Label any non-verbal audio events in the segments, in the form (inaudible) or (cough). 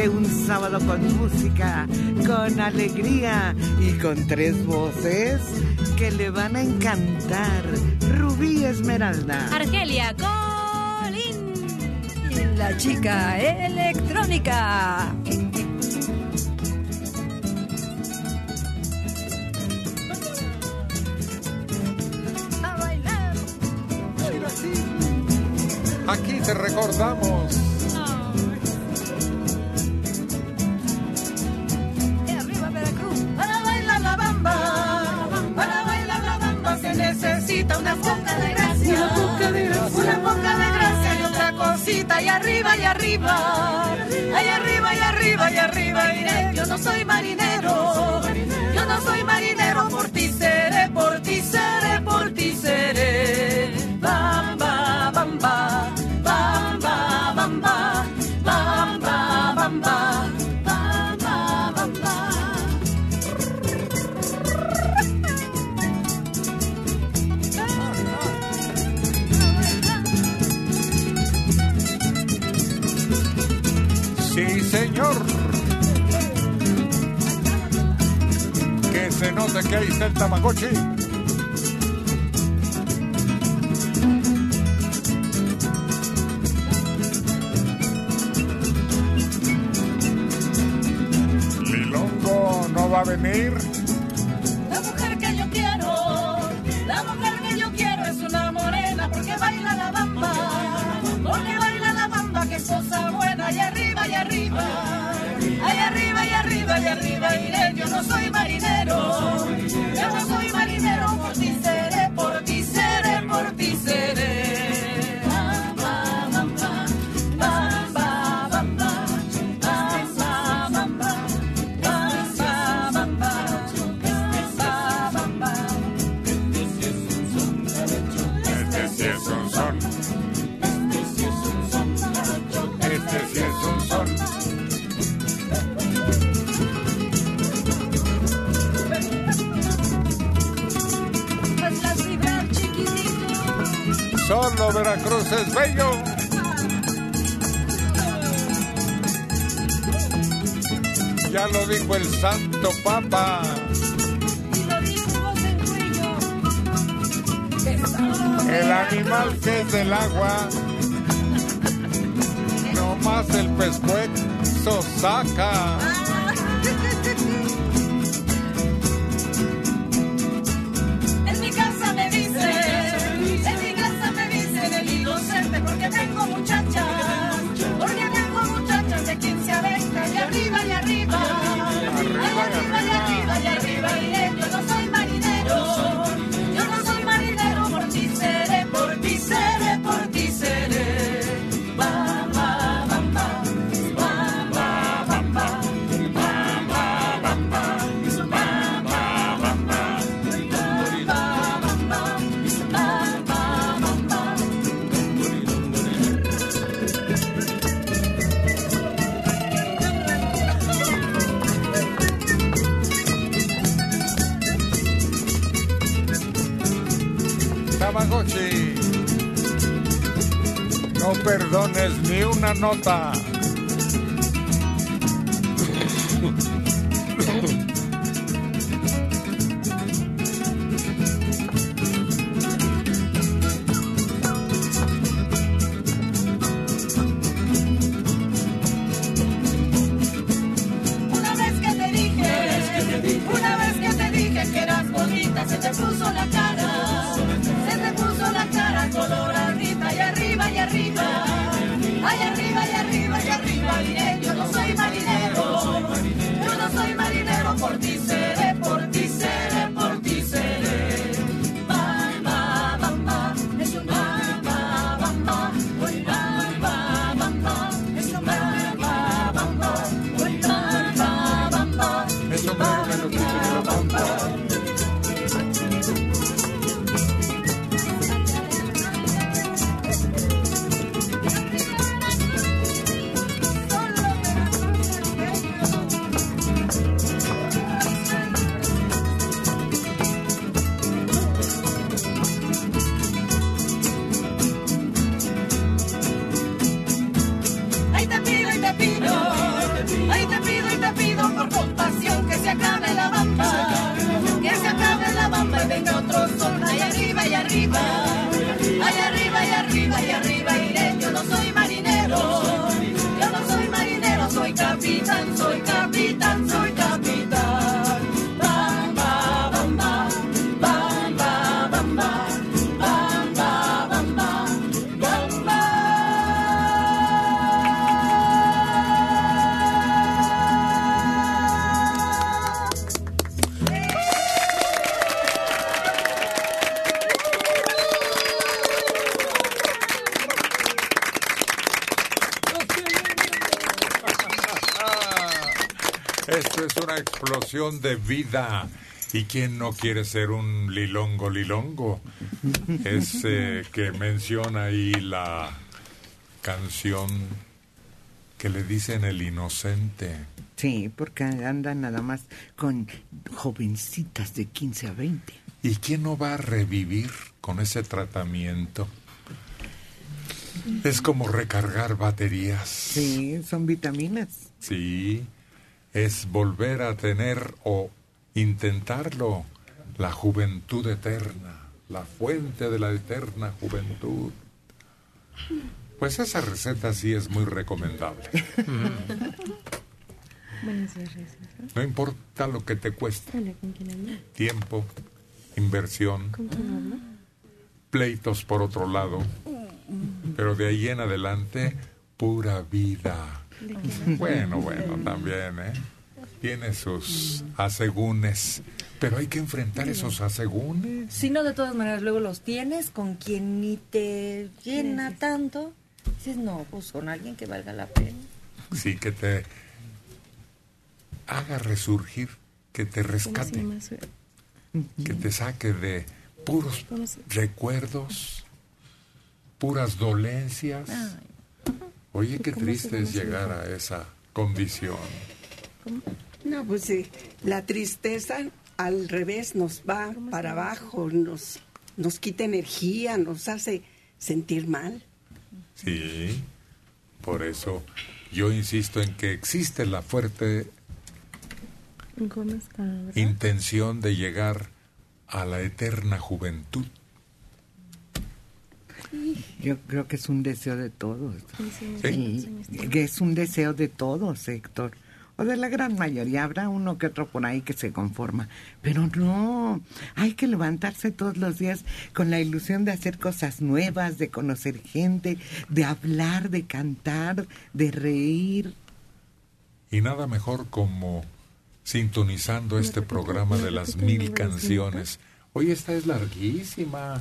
que un sábado con música, con alegría y con tres voces que le van a encantar. Rubí Esmeralda. Argelia Colín. Y la chica electrónica. Aquí te recordamos. Una poca de gracia, una poca de gracia, una poca de gracia y otra cosita. Y arriba y arriba, ahí arriba y arriba y arriba iré. Yo no soy marinero, yo no soy marinero, por ti seré, por ti seré, por ti seré. Que se note que ahí está el Tamagotchi. Lilongo no va a venir. La mujer que yo quiero, la mujer que yo quiero es una morena porque baila la bamba, porque baila la bamba que cosa buena y arriba y arriba arriba iré. Yo no soy marinero, yo no soy marinero, por ti seré, por ti seré, por ti seré. Veracruz es bello. Ya lo dijo el Santo Papa. Y lo dijo. El animal que es del agua. No más el pescuezo saca. No perdones ni una nota. Explosión de vida. ¿Y quién no quiere ser un lilongo lilongo? Ese que menciona ahí la canción que le dicen el inocente. Sí, porque andan nada más con jovencitas de 15 a 20. ¿Y quién no va a revivir con ese tratamiento? Es como recargar baterías. Sí, son vitaminas. Sí, es volver a tener o intentarlo la juventud eterna, la fuente de la eterna juventud. Pues esa receta sí es muy recomendable. (laughs) No importa lo que te cueste. Tiempo, inversión, pleitos por otro lado. Pero de ahí en adelante, pura vida. Bueno, bueno, también, ¿eh? Tiene sus asegúnes. Pero hay que enfrentar esos asegúnes. Si no, de todas maneras, luego los tienes con quien ni te llena tanto. Dices, no, pues con alguien que valga la pena. Sí, que te haga resurgir, que te rescate, que te saque de puros recuerdos, puras dolencias. Oye, qué triste es llegar a esa condición. No, pues sí, la tristeza al revés nos va para abajo, nos, nos quita energía, nos hace sentir mal. Sí, por eso yo insisto en que existe la fuerte intención de llegar a la eterna juventud. Yo creo que es un deseo de todos. Sí. Sí, que es un deseo de todos, Héctor. O de la gran mayoría. Habrá uno que otro por ahí que se conforma. Pero no, hay que levantarse todos los días con la ilusión de hacer cosas nuevas, de conocer gente, de hablar, de cantar, de reír. Y nada mejor como sintonizando este programa de las mil canciones. Hoy esta es larguísima.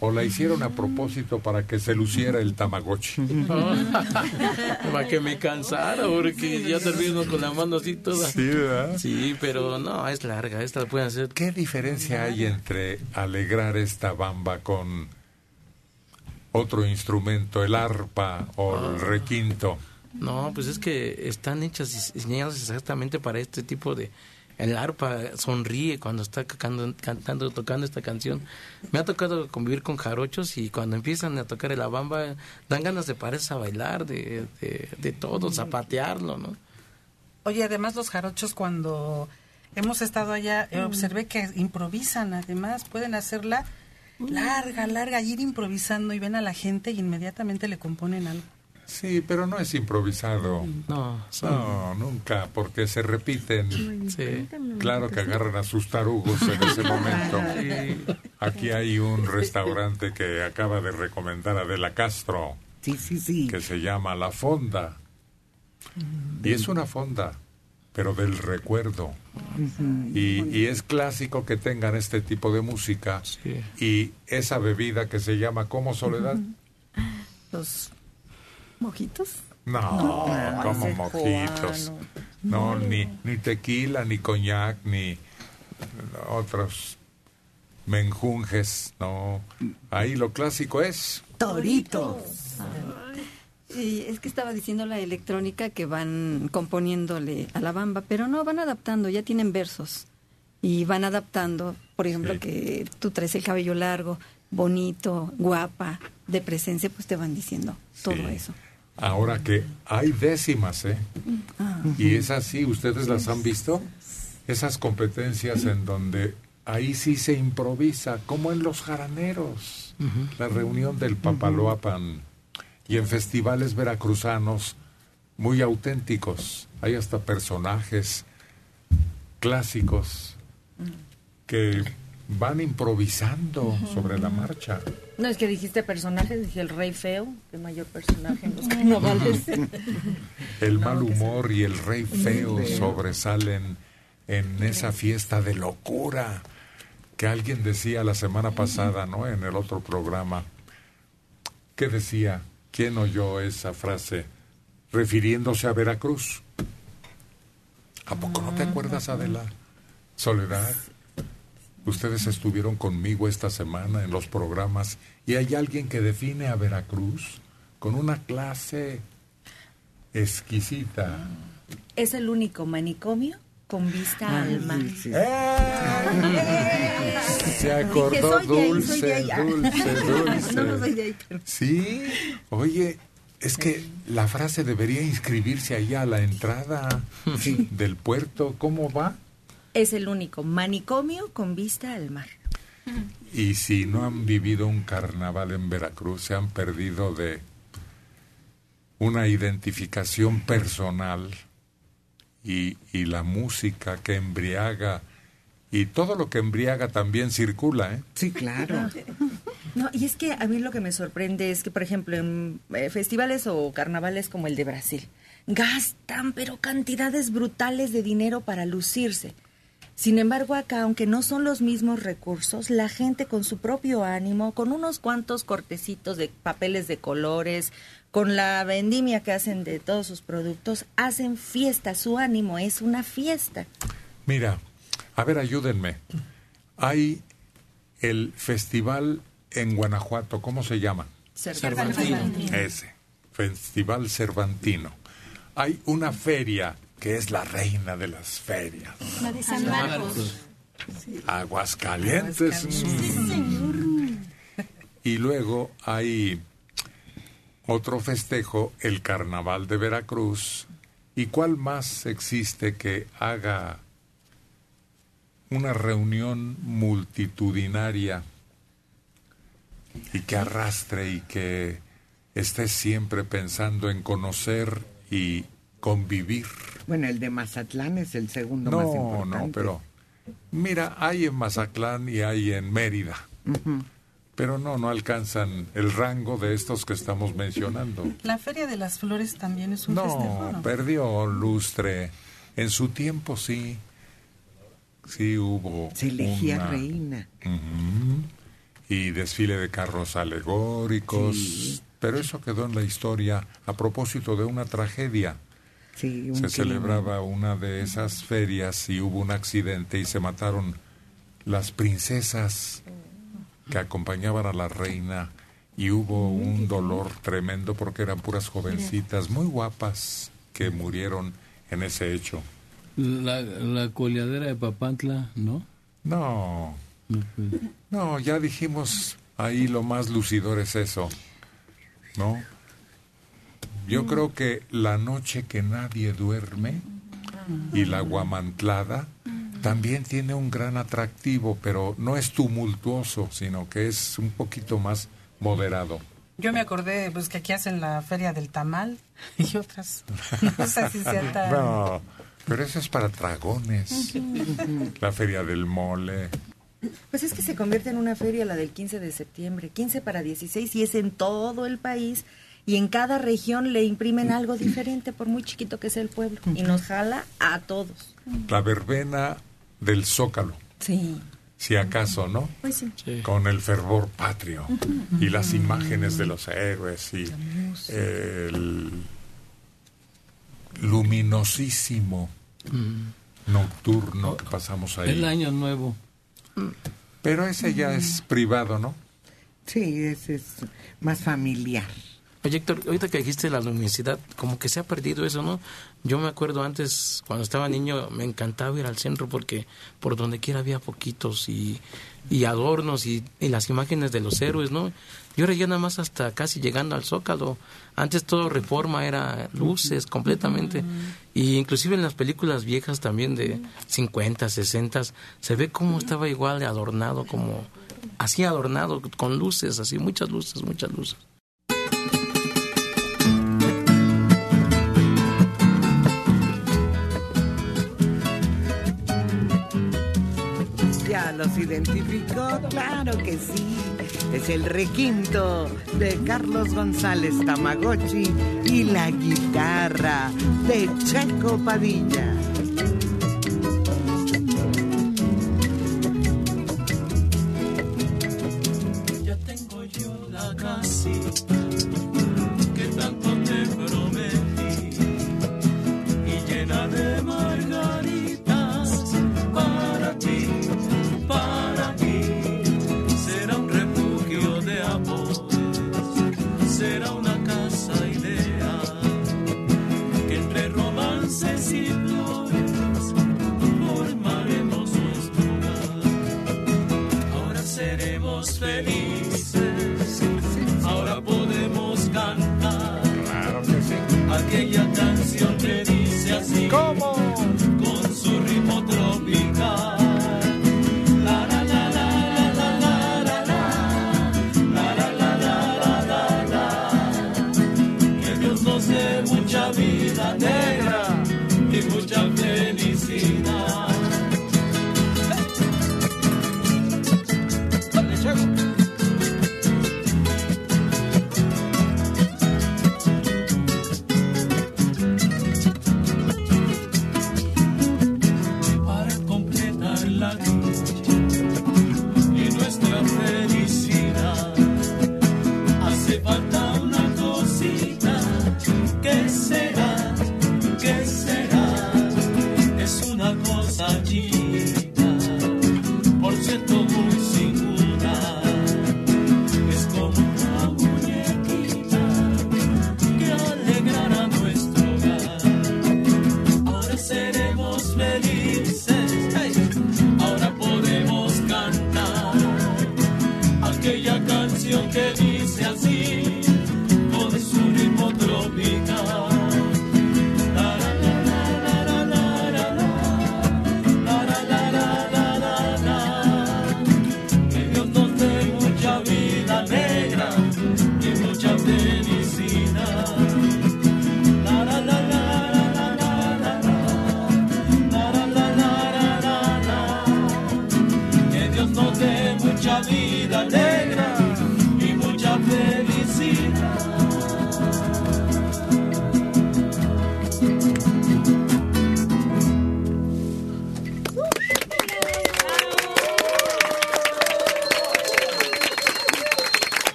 O la hicieron a propósito para que se luciera el tamagotchi. (laughs) Para que me cansara, porque ya termino con la mano así toda. Sí, ¿verdad? Sí, pero no, es larga, esta la pueden hacer. ¿Qué diferencia hay entre alegrar esta bamba con otro instrumento, el arpa o el requinto? No, pues es que están hechas y diseñadas exactamente para este tipo de... El arpa sonríe cuando está cantando, cantando, tocando esta canción. Me ha tocado convivir con jarochos y cuando empiezan a tocar el bamba dan ganas de pararse a bailar, de, de, de todo, zapatearlo, ¿no? Oye, además los jarochos cuando hemos estado allá, eh, observé que improvisan, además pueden hacerla larga, larga, ir improvisando y ven a la gente y inmediatamente le componen algo. Sí, pero no es improvisado. No, No, nunca, porque se repiten. Sí. Claro que agarran a sus tarugos en ese (laughs) momento. Aquí hay un restaurante que acaba de recomendar Adela Castro, Sí, sí, sí. que se llama La Fonda. Y es una fonda, pero del recuerdo. Y, y es clásico que tengan este tipo de música y esa bebida que se llama como Soledad. Los mojitos. No, como ese mojitos. No, ni, ni tequila, ni coñac, ni otros menjunjes. No, ahí lo clásico es. Toritos. Sí, es que estaba diciendo la electrónica que van componiéndole a la bamba, pero no, van adaptando, ya tienen versos. Y van adaptando, por ejemplo, Sí. que tú traes el cabello largo, bonito, guapa, de presencia, pues te van diciendo todo Sí. eso. Ahora que hay décimas, ¿eh? Ah. Y es así, ¿ustedes las han visto? Esas competencias en donde ahí sí se improvisa, como en los jaraneros, la reunión del Papaloapan y en festivales veracruzanos muy auténticos. Hay hasta personajes clásicos que van improvisando sobre la marcha. No, es que dijiste personajes, dije el rey feo, el mayor personaje en los carnavales. (laughs) El mal humor y el rey feo sobresalen en esa fiesta de locura que alguien decía la semana pasada, ¿no? En el otro programa. ¿Qué decía? ¿Quién oyó esa frase refiriéndose a Veracruz? ¿A poco no te acuerdas, Adela? Soledad. Ustedes estuvieron conmigo esta semana en los programas y hay alguien que define a Veracruz con una clase exquisita. Es el único manicomio con vista al mar. ¡Eh! Se acordó ahí, dulce. Ah, dulce, dulce. (laughs) No, no soy pero- Sí, oye, es que la frase debería inscribirse allá a la entrada del puerto. ¿Cómo va? Es el único manicomio con vista al mar. Y si no han vivido un carnaval en Veracruz, se han perdido de una identificación personal y, y la música que embriaga y todo lo que embriaga también circula, ¿eh? Sí, claro. (laughs) No, y es que a mí lo que me sorprende es que, por ejemplo, en eh, festivales o carnavales como el de Brasil, gastan pero cantidades brutales de dinero para lucirse. Sin embargo, acá, aunque no son los mismos recursos, la gente con su propio ánimo, con unos cuantos cortecitos de papeles de colores, con la vendimia que hacen de todos sus productos, hacen fiesta. Su ánimo es una fiesta. Mira, a ver, ayúdenme. Hay el festival en Guanajuato, ¿cómo se llama? Cervantino. Ese, Festival Cervantino. Hay una feria que es la reina de las ferias. La de San Marcos. Aguascalientes. Y luego hay otro festejo, el Carnaval de Veracruz. ¿Y cuál más existe que haga una reunión multitudinaria y que arrastre y que esté siempre pensando en conocer y convivir? Bueno, el de Mazatlán es el segundo más No, importante. no, pero mira, hay en Mazatlán y hay en Mérida, pero no, no alcanzan el rango de estos que estamos mencionando. La Feria de las Flores también es un festejo, No, ¿no? perdió lustre. En su tiempo sí, sí hubo. Se elegía una- reina. Y desfile de carros alegóricos. Sí. Pero eso quedó en la historia a propósito de una tragedia. Sí, un Se crimen. celebraba una de esas ferias y hubo un accidente y se mataron las princesas que acompañaban a la reina y hubo un dolor tremendo porque eran puras jovencitas muy guapas que murieron en ese hecho. La, la coleadera de Papantla, ¿no? No, No, pues, no, ya dijimos ahí lo más lucidor es eso, ¿no? Yo creo que la noche que nadie duerme y la guamantlada también tiene un gran atractivo, pero no es tumultuoso, sino que es un poquito más moderado. Yo me acordé pues que aquí hacen la Feria del Tamal (laughs) y otras. No sé si sea (laughs) tan... No, pero eso es para dragones. La feria del mole. Pues es que se convierte en una feria la del 15 de septiembre, 15 para 16 y es en todo el país y en cada región le imprimen algo diferente por muy chiquito que sea el pueblo y nos jala a todos. La verbena del zócalo, Sí. si acaso, ¿no? Pues sí. sí. con el fervor patrio y las imágenes de los héroes y el luminosísimo nocturno que pasamos ahí. El año nuevo. Pero ese ya es privado, ¿no? Sí, ese es más familiar. Oye, Héctor, ahorita que dijiste la luminosidad, como que se ha perdido eso, ¿no? Yo me acuerdo antes, cuando estaba niño, me encantaba ir al centro porque por donde quiera había poquitos y, y adornos y, y las imágenes de los héroes, ¿no? Y ahora ya nada más hasta casi llegando al Zócalo. Antes todo Reforma era luces completamente. Y inclusive en las películas viejas también de 50, 60, se ve cómo estaba igual de adornado, como así adornado, con luces, así, muchas luces, muchas luces. Los identificó, claro que sí. Es el requinto de Carlos González Tamagotchi y la guitarra de Checo Padilla.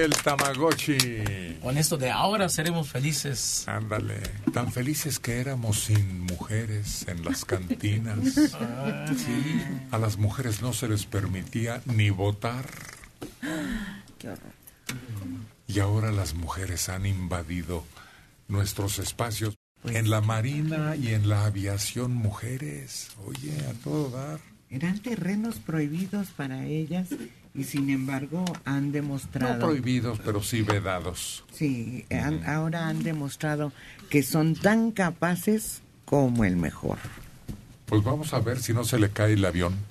El Tamagotchi. Con esto de ahora seremos felices. Ándale, tan felices que éramos sin mujeres en las cantinas. (laughs) Ah, sí. A las mujeres no se les permitía ni votar. Qué horror. Y ahora las mujeres han invadido nuestros espacios. En la marina y en la aviación, mujeres. Oye, a todo dar. Eran terrenos prohibidos para ellas y sin embargo han No demostrado... prohibidos, pero sí vedados. Sí, han- ahora han demostrado que son tan capaces como el mejor. Pues vamos a ver si no se le cae el avión. (laughs)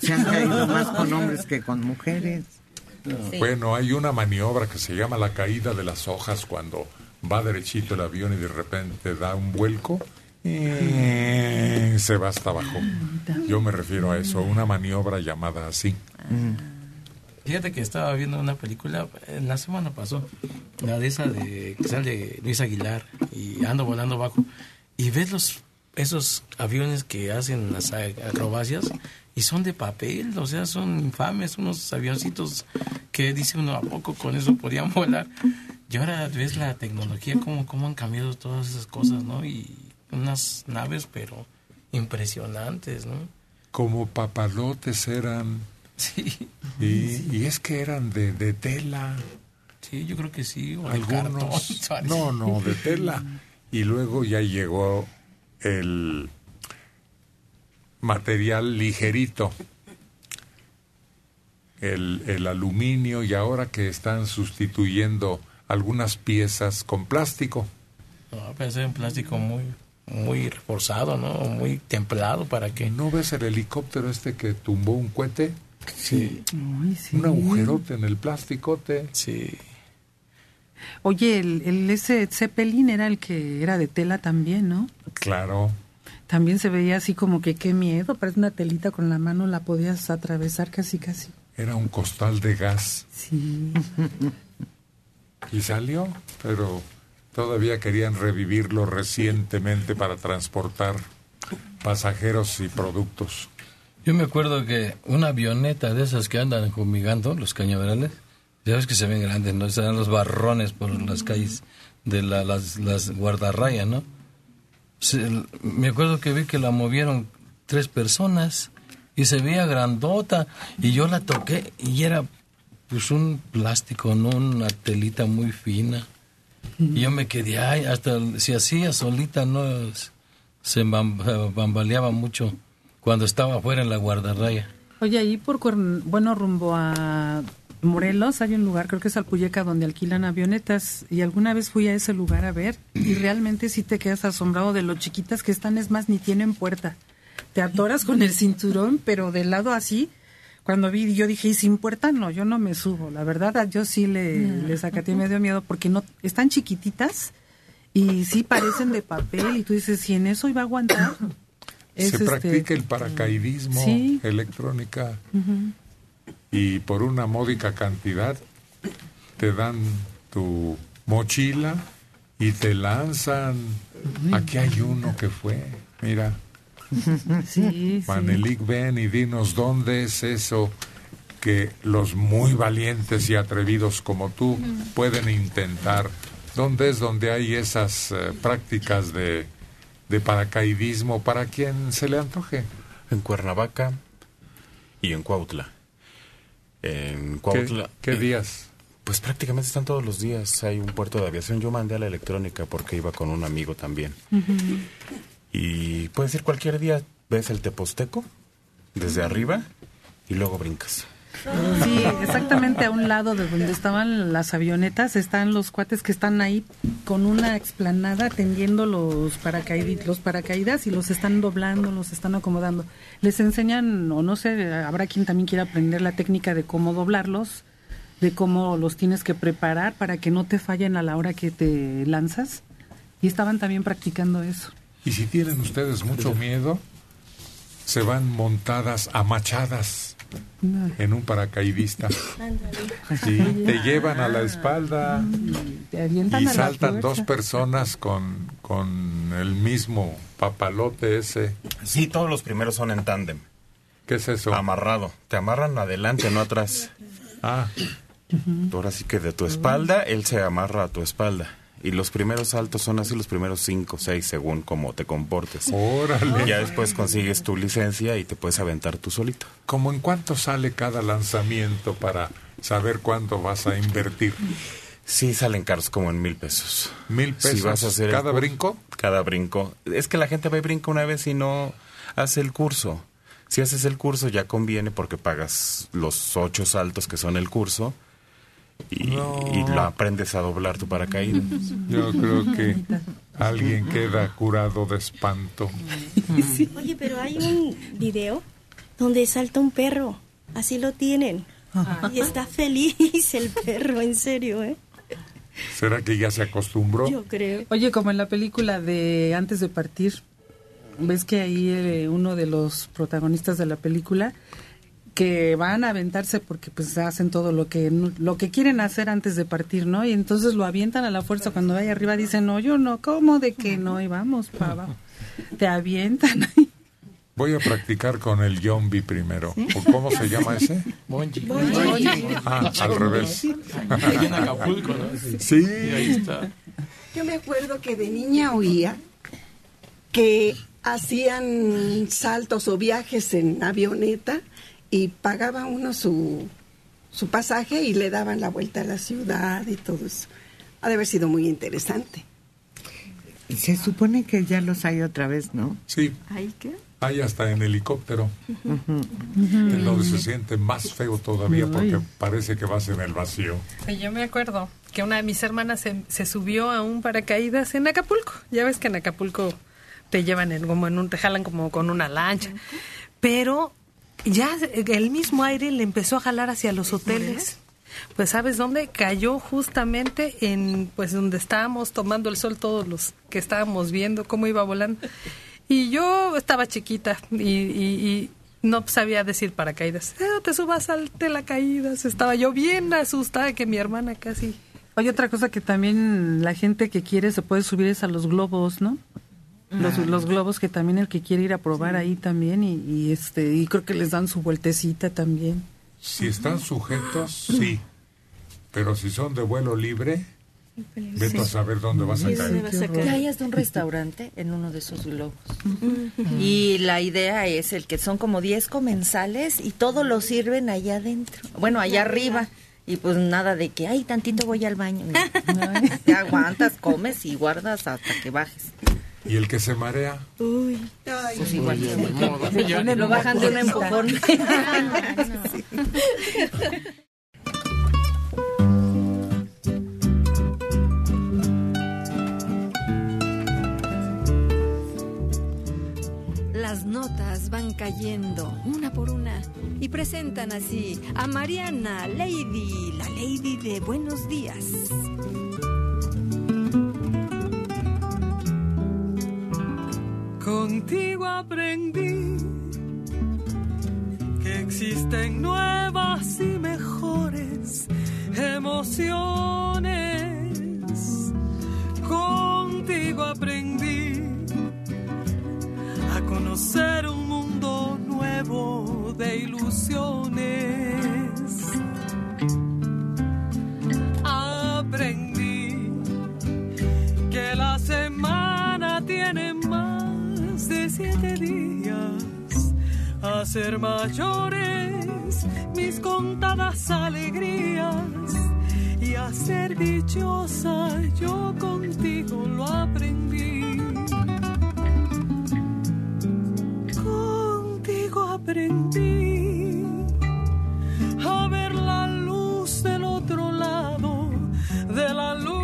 Se han caído más con hombres que con mujeres. Bueno, hay una maniobra que se llama la caída de las hojas cuando va derechito el avión y de repente da un vuelco y se va hasta abajo. Yo me refiero a eso, una maniobra llamada así. Fíjate que estaba viendo una película, la semana pasó, la de esa de que sale Luis Aguilar y ando volando bajo y ves los esos aviones que hacen las acrobacias y son de papel, o sea, son infames, unos avioncitos que dice uno a poco con eso podían (laughs) volar. Y ahora ves la tecnología cómo cómo han cambiado todas esas cosas, ¿no? Unas naves pero impresionantes, ¿no? Como papalotes eran. Sí. Y, y es que eran de, de tela. Sí, yo creo que sí, o de cartón, (laughs) Algunos. No, no, de tela. Y luego ya llegó el material ligerito. El, el aluminio y ahora que están sustituyendo algunas piezas con plástico. No, pero es un plástico muy, muy reforzado, ¿no? Muy templado para que... ¿No ves el helicóptero este que tumbó un cohete? Sí. Un agujerote en el plasticote. Sí. Oye, el, el ese Zeppelin era el que era de tela también, ¿no? Claro. También se veía así como que qué miedo, parece una telita con la mano, la podías atravesar casi casi. Era un costal de gas. Sí. Y salió, pero todavía querían revivirlo recientemente para transportar pasajeros y productos. Yo me acuerdo que una avioneta de esas que andan fumigando, los cañaverales, ya ves que se ven grandes, ¿no? Dan los barrones por las calles de la- las, las guardarrayas, ¿no? Se- me acuerdo que vi que la movieron tres personas y se veía grandota y yo la toqué y era pues un plástico, ¿no? Una telita muy fina. Y yo me quedé, ay, hasta si hacía solita, no se bam- bambaleaba mucho cuando estaba afuera en la guardarraya. Oye, ahí por, bueno, rumbo a Morelos hay un lugar, creo que es Alpuyeca, donde alquilan avionetas. Y alguna vez fui a ese lugar a ver y realmente sí te quedas asombrado de lo chiquitas que están, es más, ni tienen puerta. Te atoras con el cinturón, pero del lado así. Cuando vi, yo dije, ¿y sin puerta? No, yo no me subo. La verdad, yo sí le, le sacaté, me dio miedo porque no están chiquititas y sí parecen de papel. Y tú dices, si en eso iba a aguantar. Es, Se este, practica el paracaidismo, Sí. electrónica, y por una módica cantidad te dan tu mochila y te lanzan. Aquí hay uno que fue, mira. (laughs) Sí, Manelik, ven y dinos dónde es eso que los muy valientes y atrevidos como tú pueden intentar. ¿Dónde es donde hay esas eh, prácticas de, de paracaidismo para quien se le antoje? En Cuernavaca y en Cuautla. En ¿Qué, Cuautla. qué días? Pues prácticamente están todos los días. Hay un puerto de aviación. Yo mandé a la electrónica porque iba con un amigo también. Y puedes ir cualquier día. Ves el Teposteco desde arriba y luego brincas. Sí, exactamente a un lado de donde estaban las avionetas están los cuates que están ahí con una explanada tendiendo los paracaidis, los paracaídas y los están doblando, los están acomodando. Les enseñan, o no sé, habrá quien también quiera aprender la técnica de cómo doblarlos, de cómo los tienes que preparar para que no te fallen a la hora que te lanzas. Y estaban también practicando eso. Y si tienen ustedes mucho miedo, se van montadas a machadas en un paracaidista. Sí, te llevan a la espalda avientan y saltan dos personas con, con el mismo papalote ese. Sí, todos los primeros son en tándem. ¿Qué es eso? Amarrado. Te amarran adelante, no atrás. Ah. Ahora sí que de tu espalda, él se amarra a tu espalda. Y los primeros saltos son así los primeros cinco, seis, según cómo te comportes. Órale. Ya después consigues tu licencia y te puedes aventar tú solito. ¿Cómo en cuánto sale cada lanzamiento para saber cuánto vas a invertir? Sí, salen caros como en mil pesos. ¿Mil pesos vas a hacer cada brinco? Cada brinco. Es que la gente va y brinca una vez y no hace el curso. Si haces el curso ya conviene porque pagas los ocho saltos que son el curso y, y lo aprendes a doblar tu paracaídas. (laughs) Yo creo que alguien queda curado de espanto. Oye, pero hay un video donde salta un perro. Así lo tienen. Y está feliz el perro, en serio, ¿eh? ¿Será que ya se acostumbró? Yo creo. Oye, como en la película de Antes de partir, ves que ahí eh, uno de los protagonistas de la película que van a aventarse porque pues hacen todo lo que lo que quieren hacer antes de partir, ¿no? Y entonces lo avientan a la fuerza cuando vaya arriba dicen, "No, yo no, ¿cómo de que no?" Y vamos para abajo. Te avientan. Voy a practicar con el yombi primero. ¿O ¿Cómo se llama ese? Bonji. Ah, al revés. Ahí en Acapulco, ¿no? Sí. ahí está. Yo me acuerdo que de niña oía que hacían saltos o viajes en avioneta y pagaba uno su, su pasaje y le daban la vuelta a la ciudad y todo eso. Ha de haber sido muy interesante. Se supone que ya los hay otra vez, ¿no? Sí, ¿Ay qué? hay hasta en helicóptero. En donde se siente más feo todavía porque parece que vas en el vacío. Sí, Yo me acuerdo que una de mis hermanas se, se subió a un paracaídas en Acapulco. Ya ves que en Acapulco te llevan en, como en un, te jalan como con una lancha. Pero ya el mismo aire le empezó a jalar hacia los hoteles. Pues sabes dónde cayó justamente en pues donde estábamos tomando el sol todos los que estábamos viendo cómo iba volando. Y yo estaba chiquita y, y- y no sabía decir paracaídas. Eh, no te subas al caídas. Estaba yo bien asustada que mi hermana casi Oye, otra cosa que también la gente que quiere se puede subir es a los globos, ¿no? Los, los globos que también el que quiere ir a probar ahí también y, y, este y creo que les dan su vueltecita también. Si están sujetos, sí. Pero si son de vuelo libre, vete a saber dónde vas a Sí, caer. sí, Que hayas de un restaurante en uno de esos globos. Y la idea es el que son como 10 comensales y todo lo sirven allá adentro. Bueno, allá arriba. Y pues nada de que, ay, tantito voy al baño. No, (laughs) te aguantas, comes y guardas hasta que bajes. ¿Y el que se marea? Uy. Pues igual. Oye, modo. Ya. Lo bajan de un empujón. (laughs) Las notas van cayendo una por una y presentan así a Mariana Lady, la Lady de Buenos Días. Contigo aprendí que existen nuevas y mejores emociones. Contigo aprendí a conocer un mundo nuevo de ilusiones. Aprendí que la semana tiene más de siete días a ser mayores mis contadas alegrías y a ser dichosa yo contigo lo aprendí contigo aprendí a ver la luz del otro lado de la luna.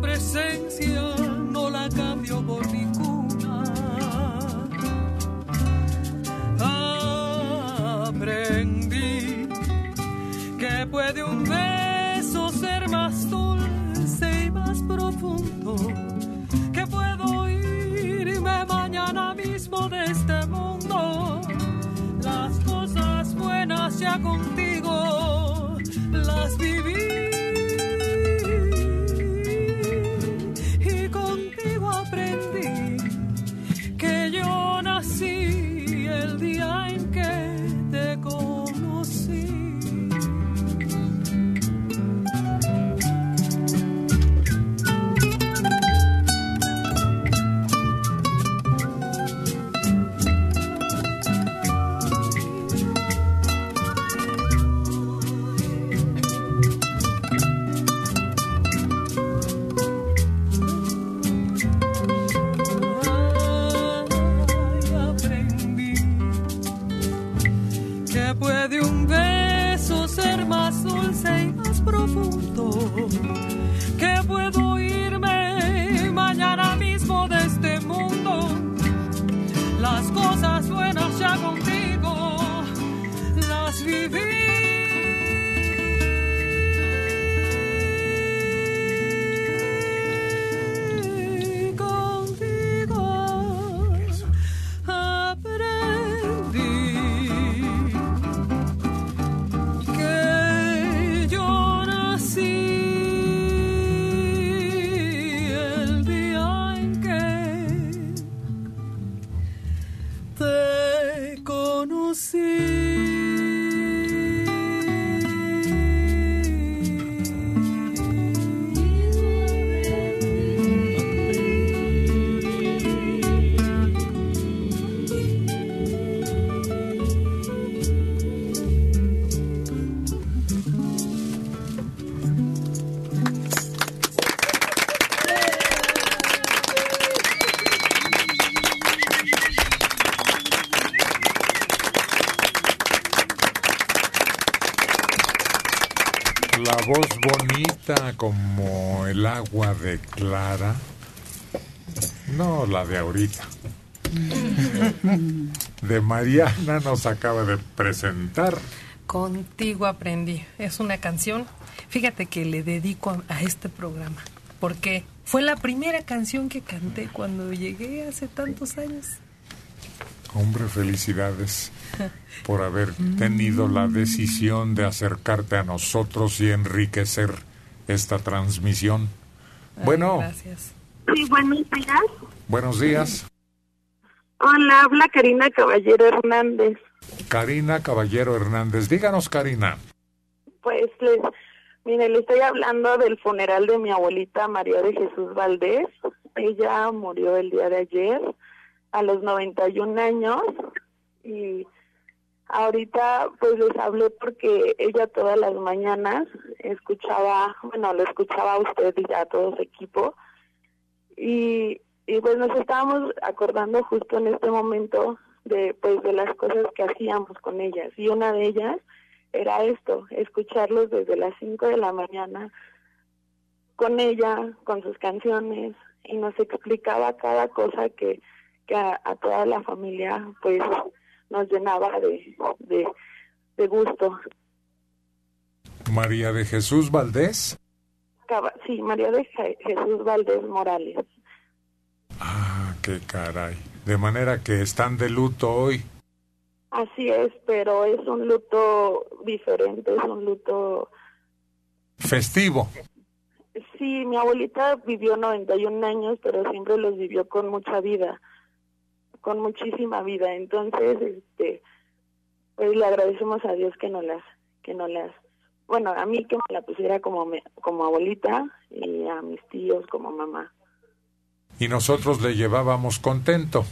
Presencia no la cambio por ninguna. Aprendí que puede un beso ser más dulce y más profundo, que puedo irme mañana mismo de este mundo. Las cosas buenas ya contigo las viví puede un beso ser más dulce y más profundo, de ahorita. De Mariana nos acaba de presentar. Contigo aprendí. Es una canción, fíjate que le dedico a, a este programa, porque fue la primera canción que canté cuando llegué hace tantos años. Hombre, felicidades por haber tenido la decisión de acercarte a nosotros y enriquecer esta transmisión. Ay, Bueno, Gracias. Sí, buenos días. Buenos días. Hola, habla Karina Caballero Hernández. Karina Caballero Hernández. Díganos, Karina. Pues les, mire, le estoy hablando del funeral de mi abuelita María de Jesús Valdés. Ella murió el día de ayer a los 91 años y ahorita pues les hablé porque ella todas las mañanas escuchaba, bueno, lo escuchaba a usted y a todo su equipo y, y pues nos estábamos acordando justo en este momento de pues de las cosas que hacíamos con ellas y una de ellas era esto, escucharlos desde las 5 de la mañana con ella, con sus canciones y nos explicaba cada cosa que, que a, a toda la familia pues nos llenaba de, de, de gusto. María de Jesús Valdés. Sí, María de Je- Jesús Valdés Morales. Ah, qué caray. De manera que están de luto hoy. Así es, pero es un luto diferente, es un luto... Festivo. Sí, mi abuelita vivió 91 años, pero siempre los vivió con mucha vida, con muchísima vida. Entonces, este, pues le agradecemos a Dios que no las, que no las, bueno, a mí que me la pusiera como me- como abuelita y a mis tíos como mamá. Y nosotros le llevábamos contento.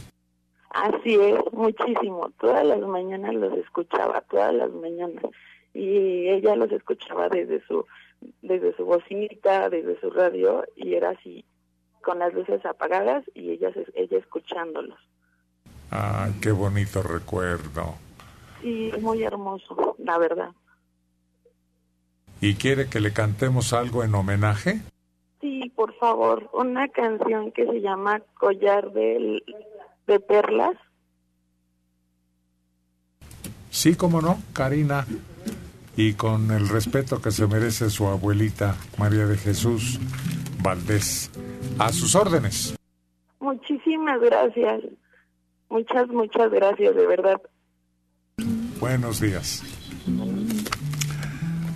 Así es, muchísimo. Todas las mañanas los escuchaba, todas las mañanas. Y ella los escuchaba desde su desde su bocinita, desde su radio y era así con las luces apagadas y ella ella escuchándolos. Ah, qué bonito recuerdo. Sí, muy hermoso, la verdad. ¿Y quiere que le cantemos algo en homenaje? Sí, por favor, una canción que se llama Collar de, de Perlas. Sí, cómo no, Karina. Y con el respeto que se merece su abuelita María de Jesús Valdés. A sus órdenes. Muchísimas gracias. Muchas, muchas gracias, de verdad. Buenos días.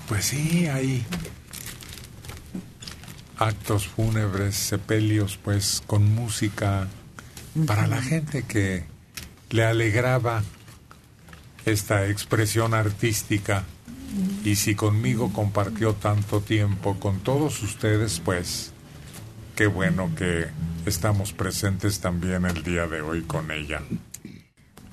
Pues sí, hay actos fúnebres, sepelios, pues con música para la gente que le alegraba esta expresión artística. Y si conmigo compartió tanto tiempo con todos ustedes, pues qué bueno que estamos presentes también el día de hoy con ella.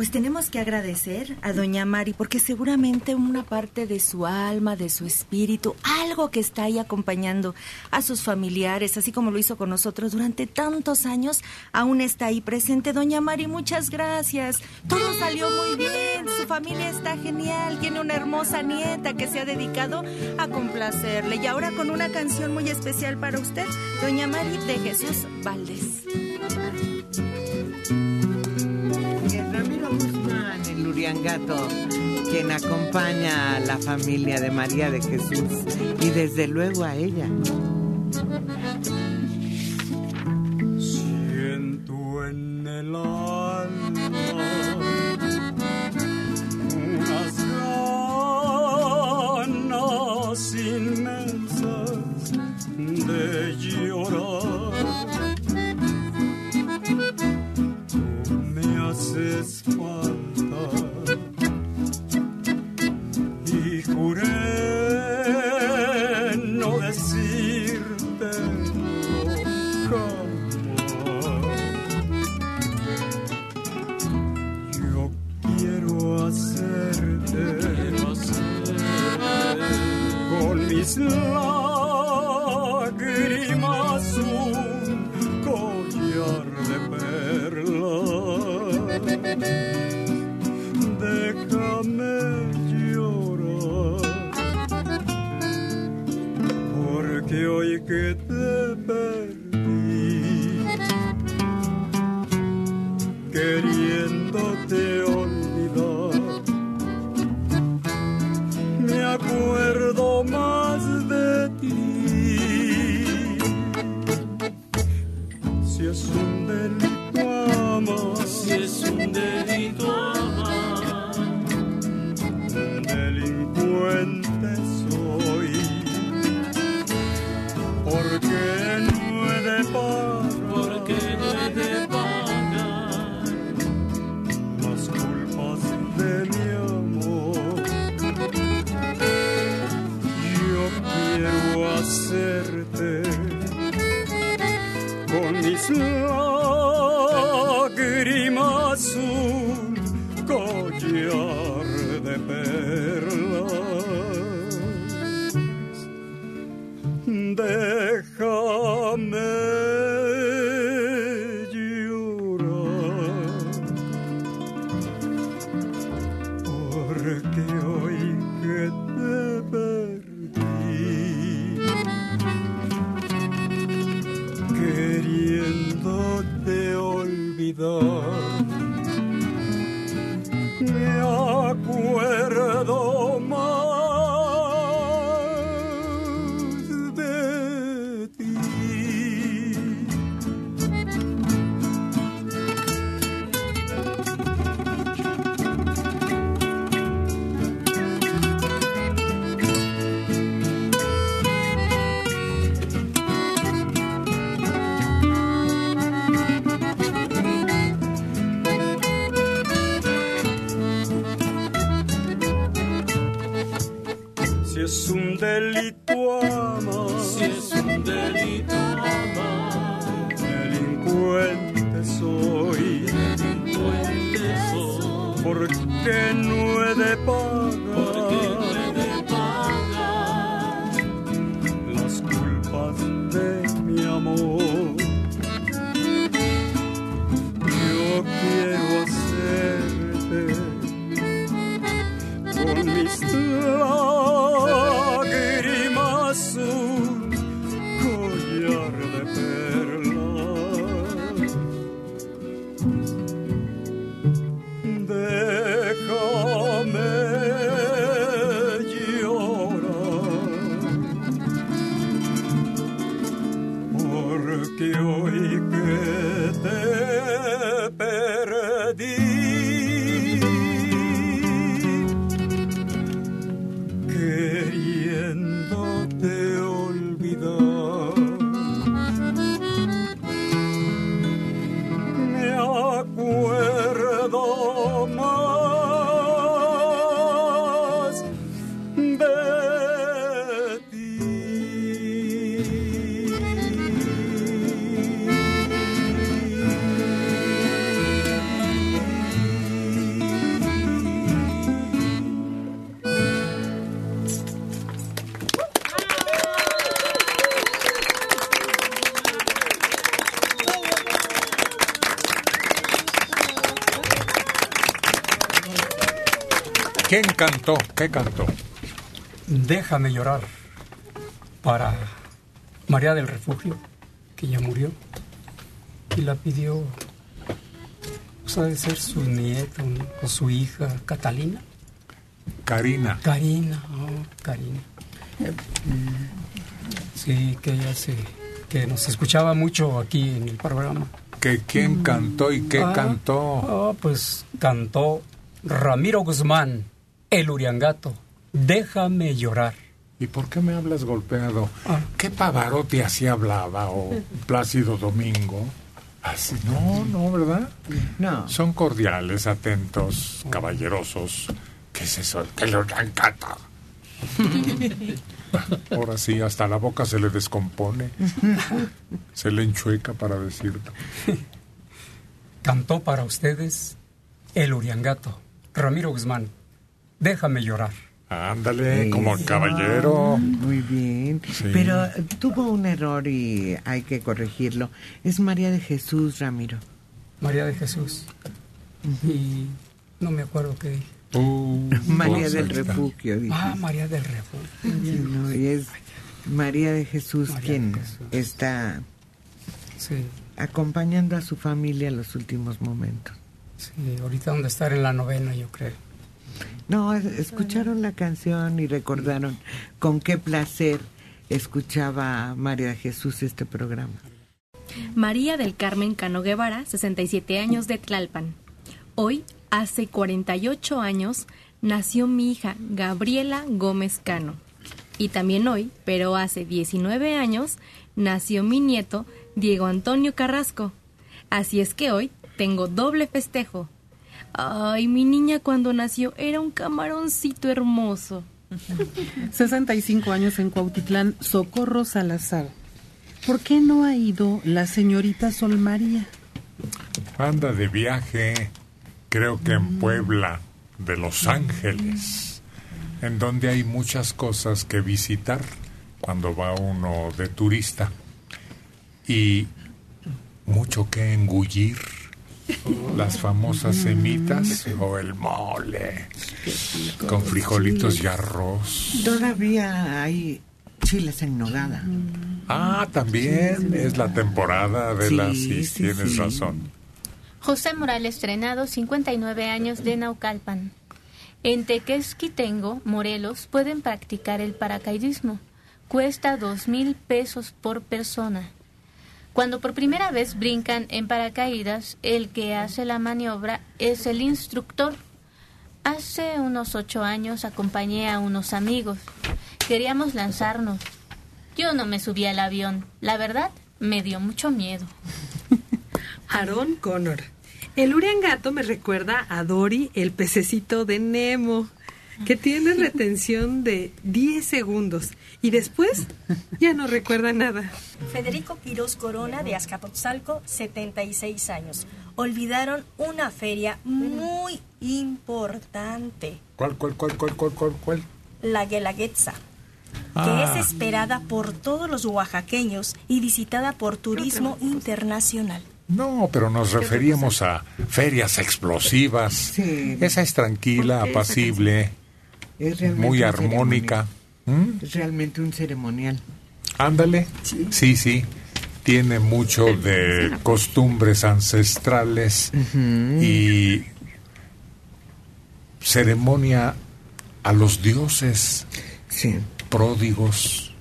Pues tenemos que agradecer a doña Mari porque seguramente una parte de su alma, de su espíritu, algo que está ahí acompañando a sus familiares, así como lo hizo con nosotros durante tantos años, aún está ahí presente. Doña Mari, muchas gracias. Todo salió muy bien, su familia está genial, tiene una hermosa nieta que se ha dedicado a complacerle. Y ahora con una canción muy especial para usted, doña Mari de Jesús Valdés. Guzmán, el Uriangato, quien acompaña a la familia de María de Jesús y desde luego a ella. Siento en el alma unas ganas inmensas de llorar. Tú me juré no decirte Yo quiero hacerte con mis lágrimas ¿Quién cantó? ¿Qué cantó? Déjame llorar para María del Refugio, que ya murió, y la pidió, pues ha de ser su nieto o su hija, Catalina. Karina. Karina, oh, Karina. Sí, que ella se, que nos escuchaba mucho aquí en el programa. ¿Que quién cantó y qué Ah, cantó? ah, pues cantó Ramiro Guzmán, el Uriangato. Déjame llorar. ¿Y por qué me hablas golpeado? Ah. ¿Qué Pavarotti así hablaba? ¿O (laughs) Plácido Domingo? Así, no, no, ¿verdad? No. Son cordiales, atentos, caballerosos. ¿Qué es eso? Que lo encanta. Ahora sí, hasta la boca se le descompone. Se le enchueca para decirlo. Cantó para ustedes el Uriangato, Ramiro Guzmán. Déjame llorar. Ándale, como el caballero. Muy bien. Sí. Pero eh, tuvo un error y hay que corregirlo. Es María de Jesús, Ramiro. María de Jesús. Y no me acuerdo qué dije. María pues, del. Refugio. dices. Ah, María del Refugio. Sí, no, y es María de Jesús María quien de Jesús. está Sí, acompañando a su familia en los últimos momentos. sí, ahorita donde estar en la novena, yo creo. No, es- escucharon la canción y recordaron con qué placer escuchaba María Jesús este programa. María del Carmen Cano Guevara, 67 años de Tlalpan. Hoy, hace 48 años, nació mi hija Gabriela Gómez Cano. Y también hoy, pero hace 19 años, nació mi nieto Diego Antonio Carrasco. Así es que hoy tengo doble festejo. Ay, mi niña cuando nació era un camaroncito hermoso. (laughs) 65 años en Cuautitlán, Socorro Salazar. ¿Por qué no ha ido la señorita Sol María? Anda de viaje, creo que en Puebla. de Los Ángeles, en donde hay muchas cosas que visitar cuando va uno de turista y mucho que engullir. Las famosas semitas o el mole con frijolitos y arroz. Todavía hay chiles en nogada. Ah, también es la temporada de Sí, las... Sí, sí, tienes sí. razón. José Morales Trenado, 59 años de Naucalpan. En Tequesquitengo, Morelos, pueden practicar el paracaidismo. Cuesta dos mil pesos por persona. Cuando por primera vez brincan en paracaídas, el que hace la maniobra es el instructor. Hace unos ocho años acompañé a unos amigos. Queríamos lanzarnos. Yo no me subí al avión. La verdad, me dio mucho miedo. (laughs) Aaron Connor. El Uriangato me recuerda a Dory, el pececito de Nemo, que tiene (laughs) retención de 10 segundos y después ya no recuerda nada. Federico Quiroz Corona de Azcapotzalco, 76 años. Olvidaron una feria muy importante, ¿Cuál, cuál, cuál, cuál, cuál, cuál, cuál? la Guelaguetza, Ah. que es esperada por todos los oaxaqueños y visitada por turismo internacional. No, pero nos referíamos a ferias explosivas. Esa es tranquila, apacible, Es muy armónica. ¿Mm? Es realmente un ceremonial. Ándale. Sí, sí. Tiene mucho de costumbres ancestrales y ceremonia a los dioses pródigos.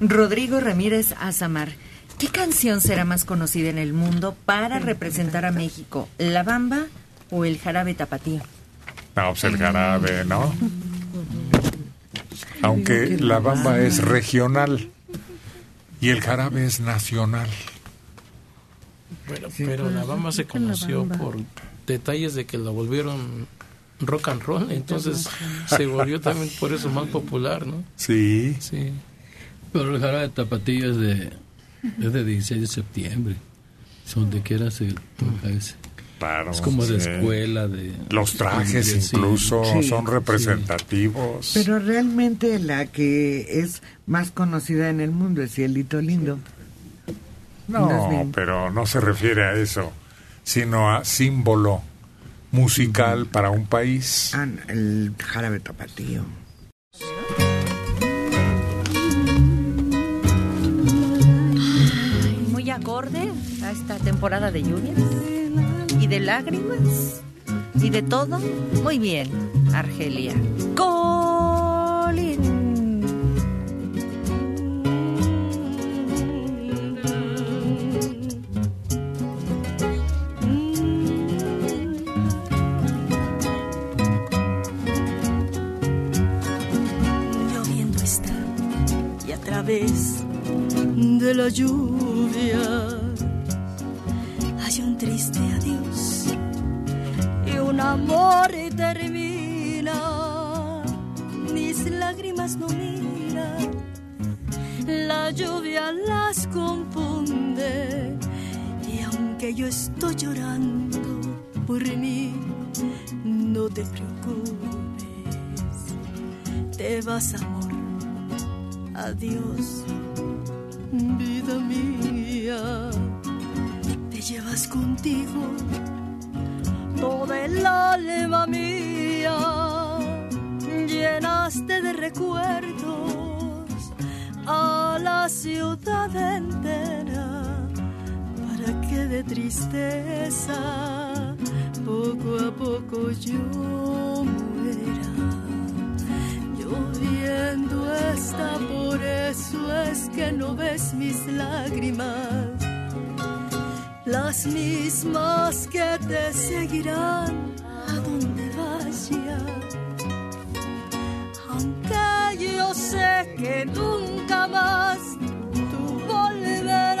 Rodrigo Ramírez Azamar. ¿Qué canción será más conocida en el mundo para representar a México? ¿La bamba o el jarabe tapatío? No, pues el jarabe, ¿no? Aunque la bamba es regional y el jarabe es nacional. Bueno, pero la bamba se conoció por detalles de que la volvieron rock and roll, entonces se volvió también por eso más popular, ¿no? Sí. Sí. Pero el jarabe de tapatillo es de, es de 16 de septiembre. Donde quiera se toca ese. Claro, Es como de sí. escuela, de... Los trajes incluso Sí. son representativos. Pero realmente la que es más conocida en el mundo es Cielito Lindo. No, pero no se refiere a eso, sino a símbolo musical para un país. Ah, el jarabe tapatío. Muy acorde a esta temporada de lluvias de lágrimas y de todo. Muy bien, Argelia. Colin. Lloviendo está y a través de la lluvia un amor termina. Mis lágrimas no miran, la lluvia las confunde y aunque yo estoy llorando por mí, no te preocupes te vas amor. Adiós, vida mía. Te llevas contigo toda el alma mía. Llenaste de recuerdos a la ciudad entera. Para que de tristeza poco a poco yo muera lloviendo está, por eso es que no ves mis lágrimas, las mismas que te seguirán a donde vaya. Aunque yo sé que nunca más tú volverás,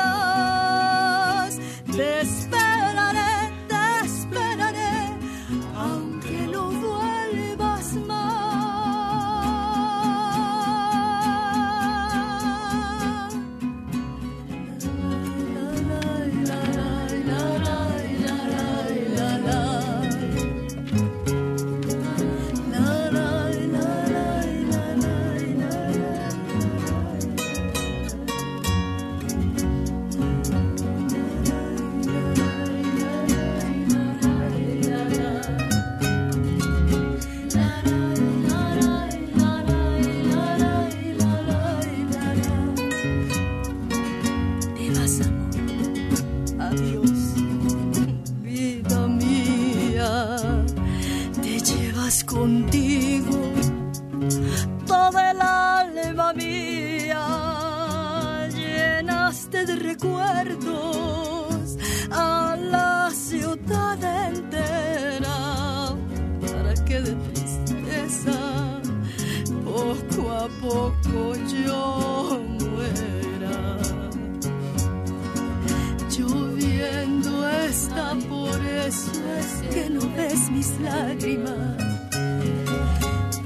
por eso es que no ves mis lágrimas,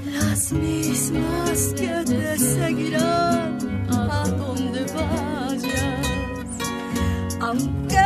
las mismas que te seguirán a donde vayas, aunque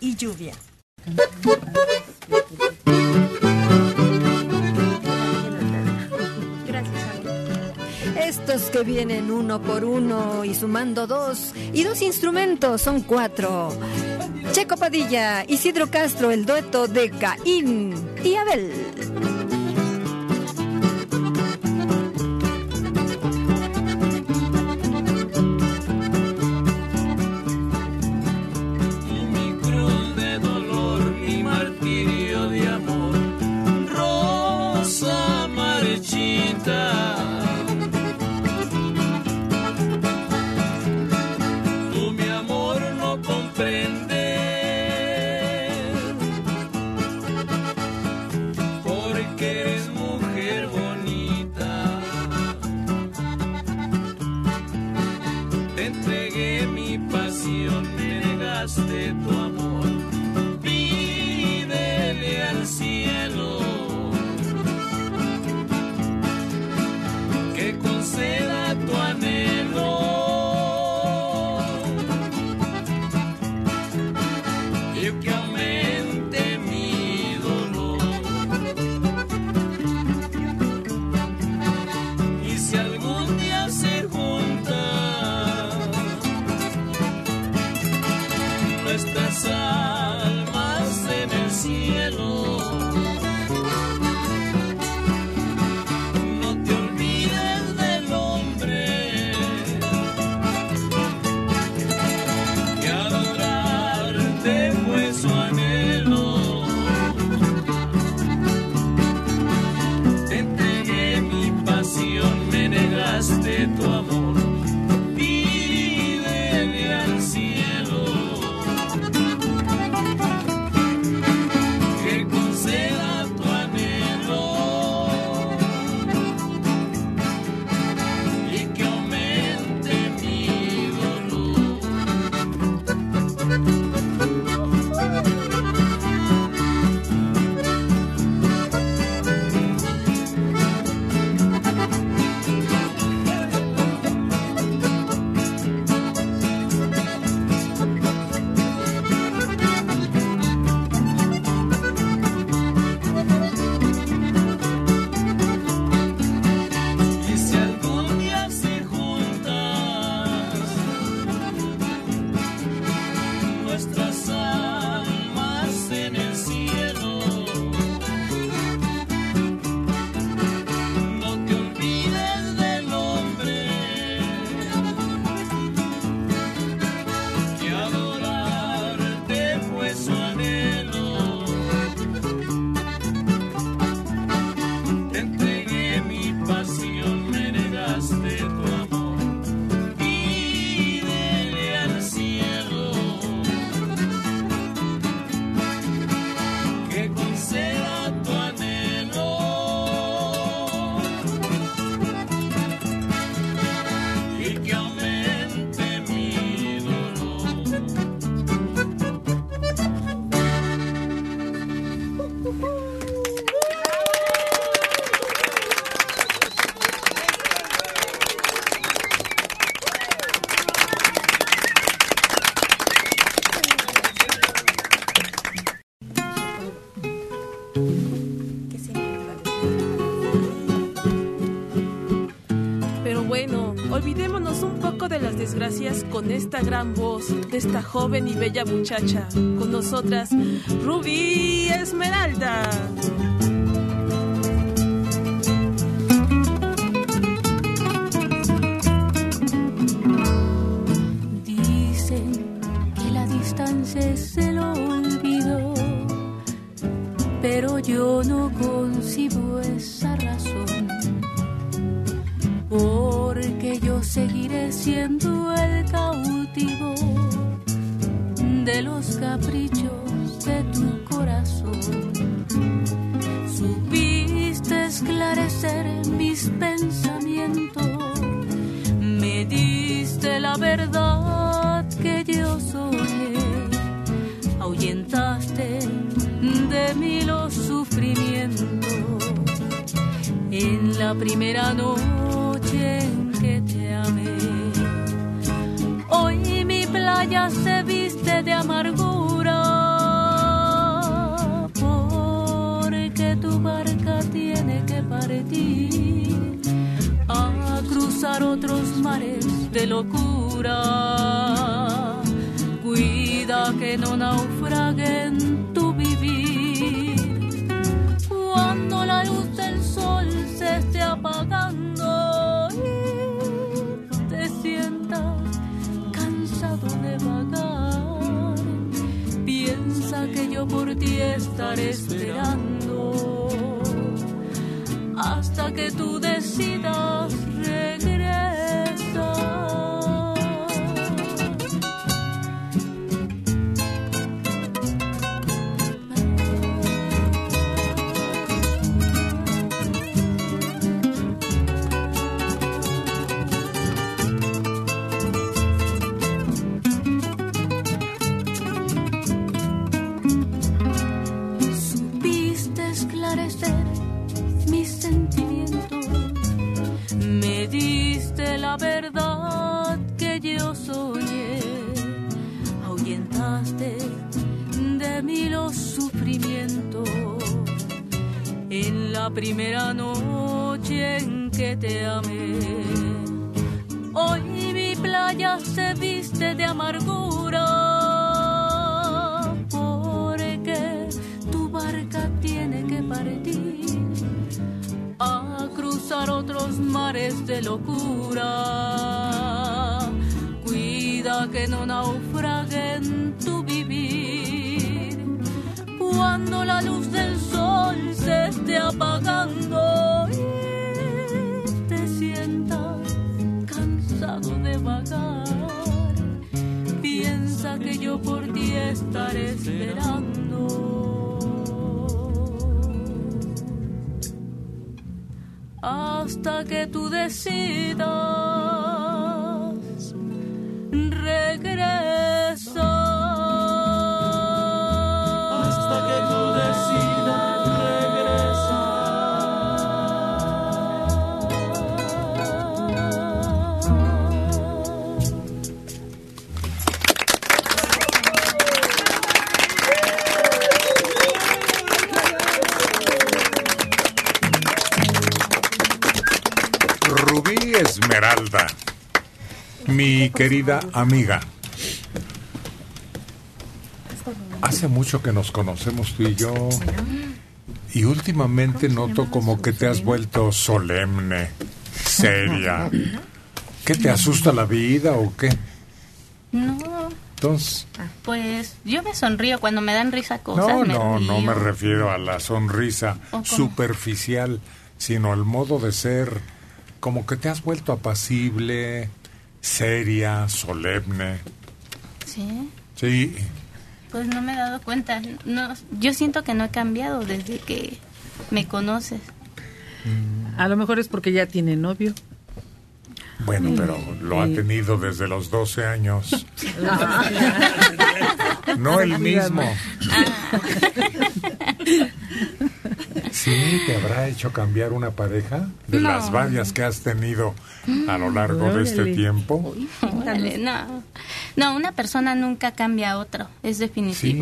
y lluvia. Estos que vienen uno por uno y sumando dos y dos instrumentos son cuatro. Checo Padilla, Isidro Castro, el dueto de Caín y Abel. Desgracias con esta gran voz de esta joven y bella muchacha. Con nosotras, Rubí Esmeralda. Querida amiga. Hace mucho que nos conocemos tú y yo. Y últimamente noto como que te has vuelto solemne, seria. ¿Qué te asusta la vida o qué? No, Entonces, pues yo me sonrío cuando me dan risa cosas. no, me no, no me refiero a la sonrisa superficial, sino al modo de ser, como que te has vuelto apacible, seria, solemne. Sí, Sí, pues no me he dado cuenta. No, yo siento que no he cambiado desde que me conoces. A lo mejor es porque ya tiene novio. bueno, pero lo ha tenido desde los 12 años. (laughs) No el mismo. ¿Sí te habrá hecho cambiar una pareja de No. las varias que has tenido a lo largo de este tiempo? Órale, no. No, una persona nunca cambia a otro, es definitivo.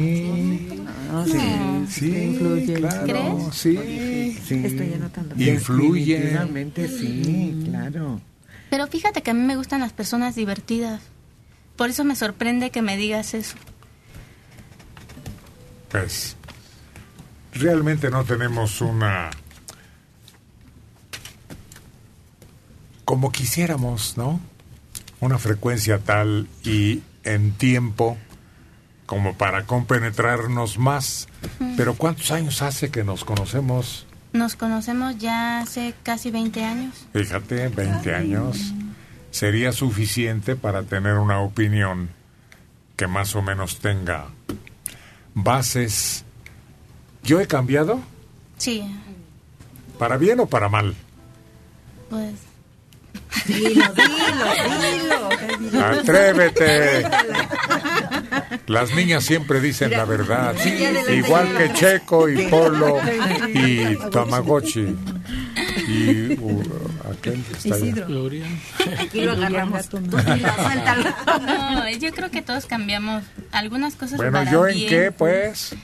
No, Sí, No. sí, claro, ¿Crees? sí. Sí. Estoy anotando. Influye. Definitivamente sí, claro. Pero fíjate que a mí me gustan las personas divertidas. Por eso me sorprende que me digas eso. Pues realmente no tenemos una como quisiéramos, ¿no? Una frecuencia tal y en tiempo como para compenetrarnos más. Pero ¿cuántos años hace que nos conocemos? Nos conocemos ya hace casi 20 años. Fíjate, 20 años. Sería suficiente para tener una opinión que más o menos tenga bases. ¿Yo he cambiado? Sí, ¿Para bien o para mal? pues Dilo, dilo, dilo. Atrévete. Las niñas siempre dicen la verdad. Sí. Igual que Checo y Polo y Tamagotchi. Y uh, aquel que está allá. Isidro. Aquí lo agarramos. No, yo creo que todos cambiamos algunas cosas Bueno, para ¿yo en bien. qué, pues?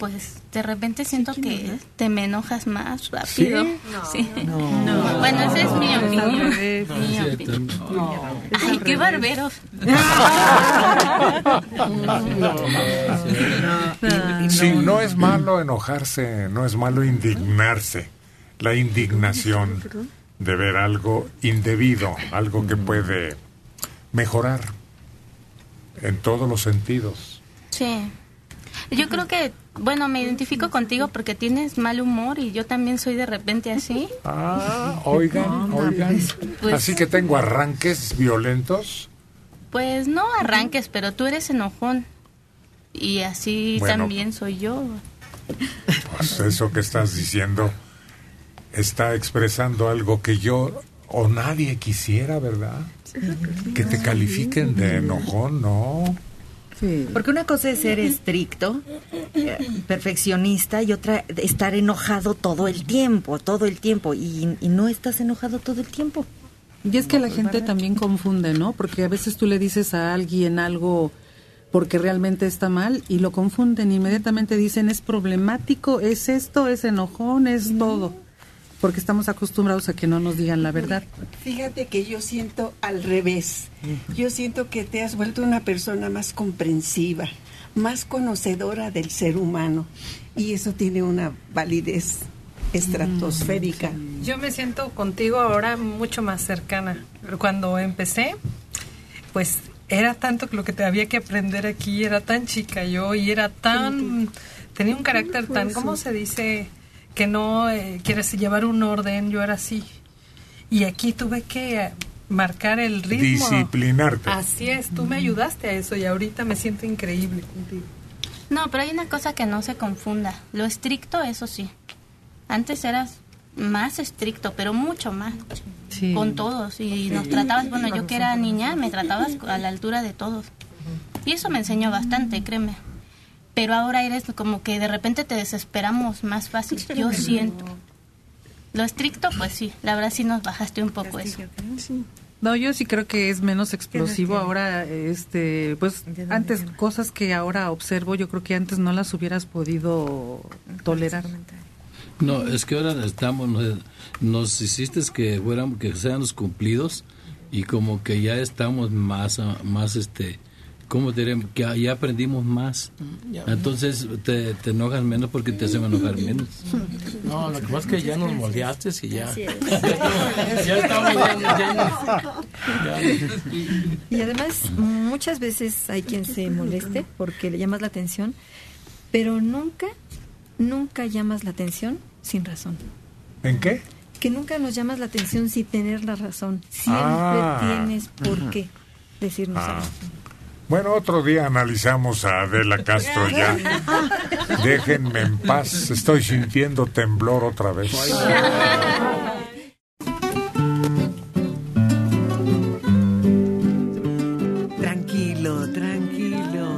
Pues de repente siento que te me enojas más rápido. ¿Sí? Sí. (laughs) Bueno, esa es mi opinión. Mi Sí, opinión. Ay, qué barberos. (laughs) Sí, no es malo enojarse, no es malo indignarse. La indignación de ver algo indebido, algo que puede mejorar en todos los sentidos. Sí. Yo creo que, bueno, me identifico contigo porque tienes mal humor y yo también soy de repente así. Ah, oigan, (laughs) oigan. Pues- Así que tengo arranques violentos. Pues no arranques, pero tú eres enojón. Y así Bueno. también soy yo. Pues eso que estás diciendo está expresando algo que yo o nadie quisiera, ¿verdad? Que te califiquen de enojón, ¿no? Porque una cosa es ser estricto, eh, perfeccionista, y otra estar enojado todo el tiempo, todo el tiempo. Y, y no estás enojado todo el tiempo. Y es que la gente también confunde, ¿no? Porque a veces tú le dices a alguien algo porque realmente está mal y lo confunden. Inmediatamente dicen es problemático, es esto, es enojón, es todo. Porque estamos acostumbrados a que no nos digan la verdad. Fíjate que yo siento al revés. Yo siento que te has vuelto una persona más comprensiva, más conocedora del ser humano. Y eso tiene una validez estratosférica. Yo me siento contigo ahora mucho más cercana. Cuando empecé, pues era tanto lo que te había que aprender aquí, era tan chica yo y era tan... Tenía un carácter tan, ¿cómo se dice? Que no eh, quieres llevar un orden, yo era así. Y aquí tuve que eh, marcar el ritmo. Disciplinarte. Así es, tú me ayudaste a eso y ahorita me siento increíble contigo. No, pero hay una cosa que no se confunda. Lo estricto, eso sí. Antes eras más estricto, pero mucho más. Con todos. Y nos tratabas, bueno, yo que era niña, me tratabas a la altura de todos. Y eso me enseñó bastante, créeme. Pero ahora eres como que de repente te desesperamos más fácil. Yo siento. Lo estricto, pues sí. La verdad sí nos bajaste un poco eso. No, yo sí creo que es menos explosivo ahora, este, pues antes cosas que ahora observo, yo creo que antes no las hubieras podido tolerar. No, es que ahora estamos, nos, nos hiciste que fuéramos, que sean los cumplidos y como que ya estamos más, ah, más este, ¿cómo te diré? Que ya aprendimos más. Entonces te, te enojas menos porque te hacen enojar menos. No, lo que pasa es que ya nos moldeaste y ya. Es. (laughs) ya estamos, ya, ya- ya- Y además, muchas veces hay quien se moleste porque le llamas la atención, pero nunca, nunca llamas la atención sin razón. ¿En qué? Que nunca nos llamas la atención sin tener la razón. Siempre Ah. tienes por qué decirnos Ah. algo. Bueno, otro día analizamos a Adela Castro ya. (laughs) Déjenme en paz. Estoy sintiendo temblor otra vez. Tranquilo, tranquilo,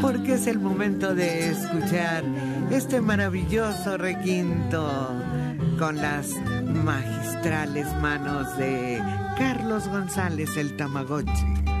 porque es el momento de escuchar este maravilloso requinto con las magistrales manos de Carlos González el Tamagotchi.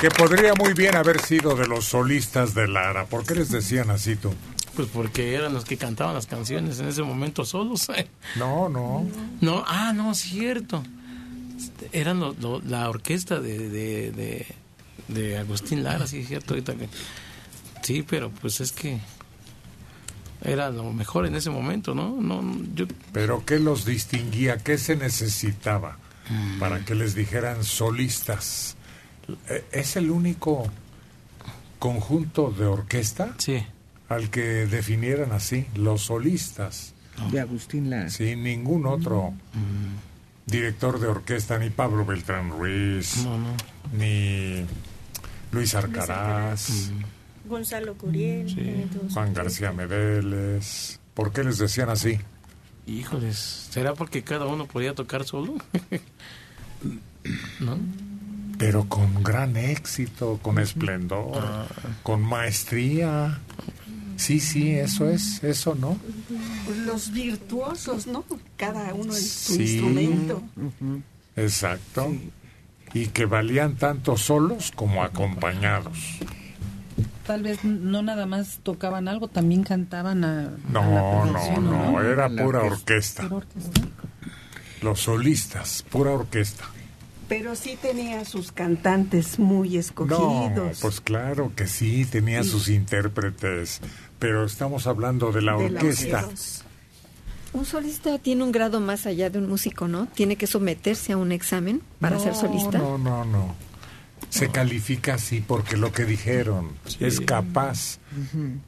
Que podría muy bien haber sido de los solistas de Lara. ¿Por qué les decían así tú? Pues porque eran los que cantaban las canciones en ese momento solos. No, no. No, ah, no, cierto. Eran lo- lo- la orquesta de, de, de, de Agustín Lara, sí, cierto. Ahorita que... Sí, pero pues es que era lo mejor en ese momento, ¿no? no no, yo ¿Pero qué los distinguía? ¿Qué se necesitaba para que les dijeran solistas? Eh, ¿Es el único conjunto de orquesta al que definieran así, los solistas? De Agustín Lara. Sin ningún otro director de orquesta, ni Pablo Beltrán Ruiz, ni Luis Arcaraz, Gonzalo Curiel. Juan García Medeles. ¿Por qué les decían así? Híjoles, ¿será porque cada uno podía tocar solo? (laughs) ¿No? Pero con gran éxito, con esplendor, con maestría. Sí, sí, eso es, eso, ¿no? Los virtuosos, ¿no? Cada uno en su Sí. instrumento. Exacto. Y que valían tanto solos como acompañados. Tal vez no nada más tocaban algo, también cantaban a, a la No, no, no, era orquesta. Pura orquesta. Los solistas, pura orquesta. Pero sí tenía sus cantantes muy No, escogidos. pues claro que sí, tenía sus intérpretes, pero estamos hablando de la De orquesta. Un solista tiene un grado más allá de un músico, ¿no? Tiene que someterse a un examen para No, ser solista. No, no, no. Se califica así porque lo que dijeron es capaz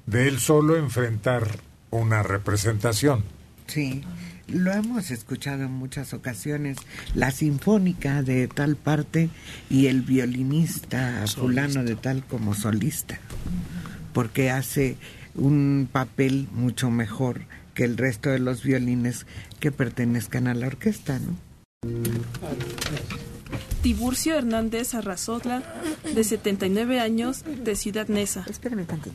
de él solo enfrentar una representación. Sí, lo hemos escuchado en muchas ocasiones, la sinfónica de tal parte y el violinista fulano de tal como solista, porque hace un papel mucho mejor que el resto de los violines que pertenezcan a la orquesta, ¿no? Tiburcio Hernández Arrazotla, de 79 años, de Ciudad Neza.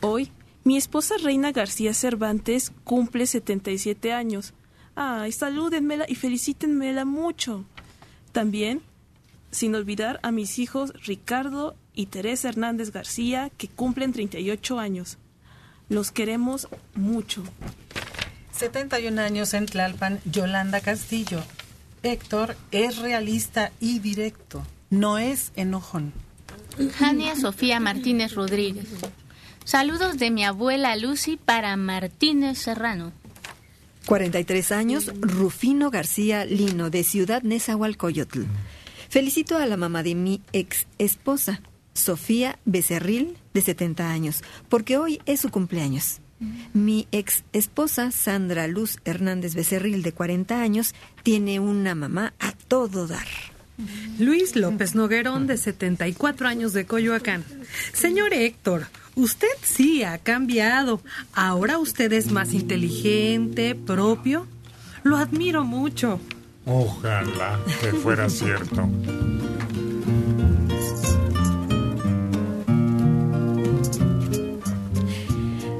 Hoy, mi esposa Reina García Cervantes cumple 77 años. Ay, salúdenmela y felicítenmela mucho. También, sin olvidar a mis hijos Ricardo y Teresa Hernández García, que cumplen 38 años. Los queremos mucho. 71 años en Tlalpan, Yolanda Castillo. Héctor es realista y directo, no es enojón. Jania Sofía Martínez Rodríguez. Saludos de mi abuela Lucy para Martínez Serrano. 43 años, Rufino García Lino, de Ciudad Nezahualcóyotl. Felicito a la mamá de mi ex esposa, Sofía Becerril, de 70 años, porque hoy es su cumpleaños. Mi ex esposa, Sandra Luz Hernández Becerril, de 40 años, tiene una mamá a todo dar. Luis López Noguerón, de 74 años de Coyoacán. Señor Héctor, usted sí ha cambiado. Ahora usted es más inteligente, propio. Lo admiro mucho. Ojalá que fuera cierto.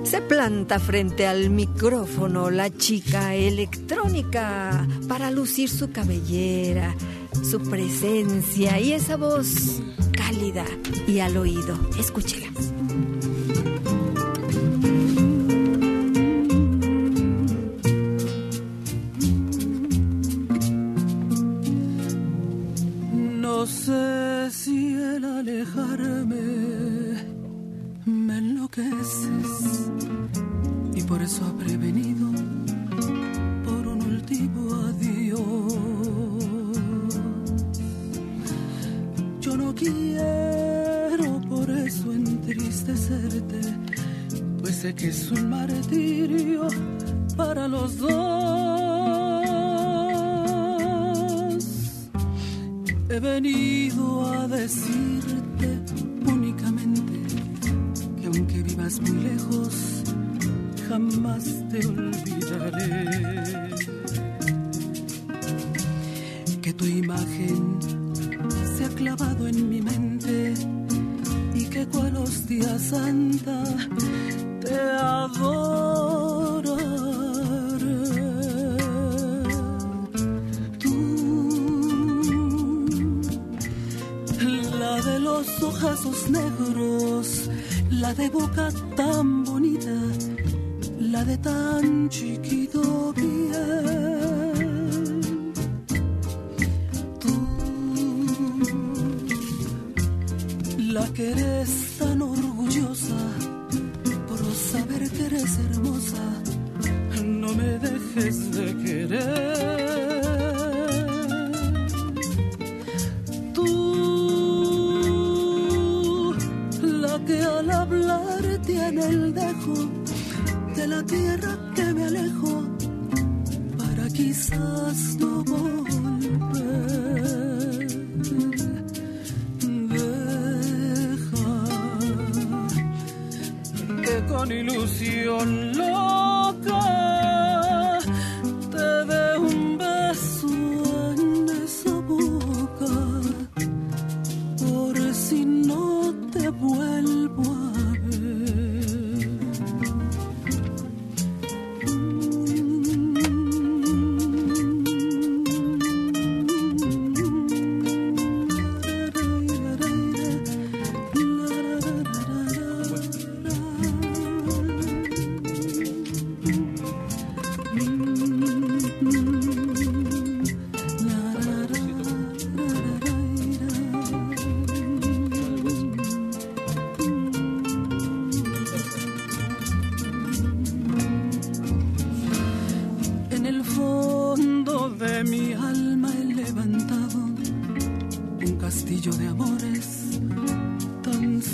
Se planta frente al micrófono la chica electrónica para lucir su cabellera, su presencia y esa voz cálida y al oído. Escúchela. El alejarme me enloqueces y por eso ha prevenido por un último adiós. Yo no quiero por eso entristecerte, pues sé que es un martirio para los dos. He venido a decirte únicamente que aunque vivas muy lejos, jamás te olvidaré. Que tu imagen se ha clavado en mi mente y que cual hostia santa te adoraré. Ojazos negros, la de boca tan bonita, la de tan chiquito pie. Tú, la que eres tan orgullosa por saber que eres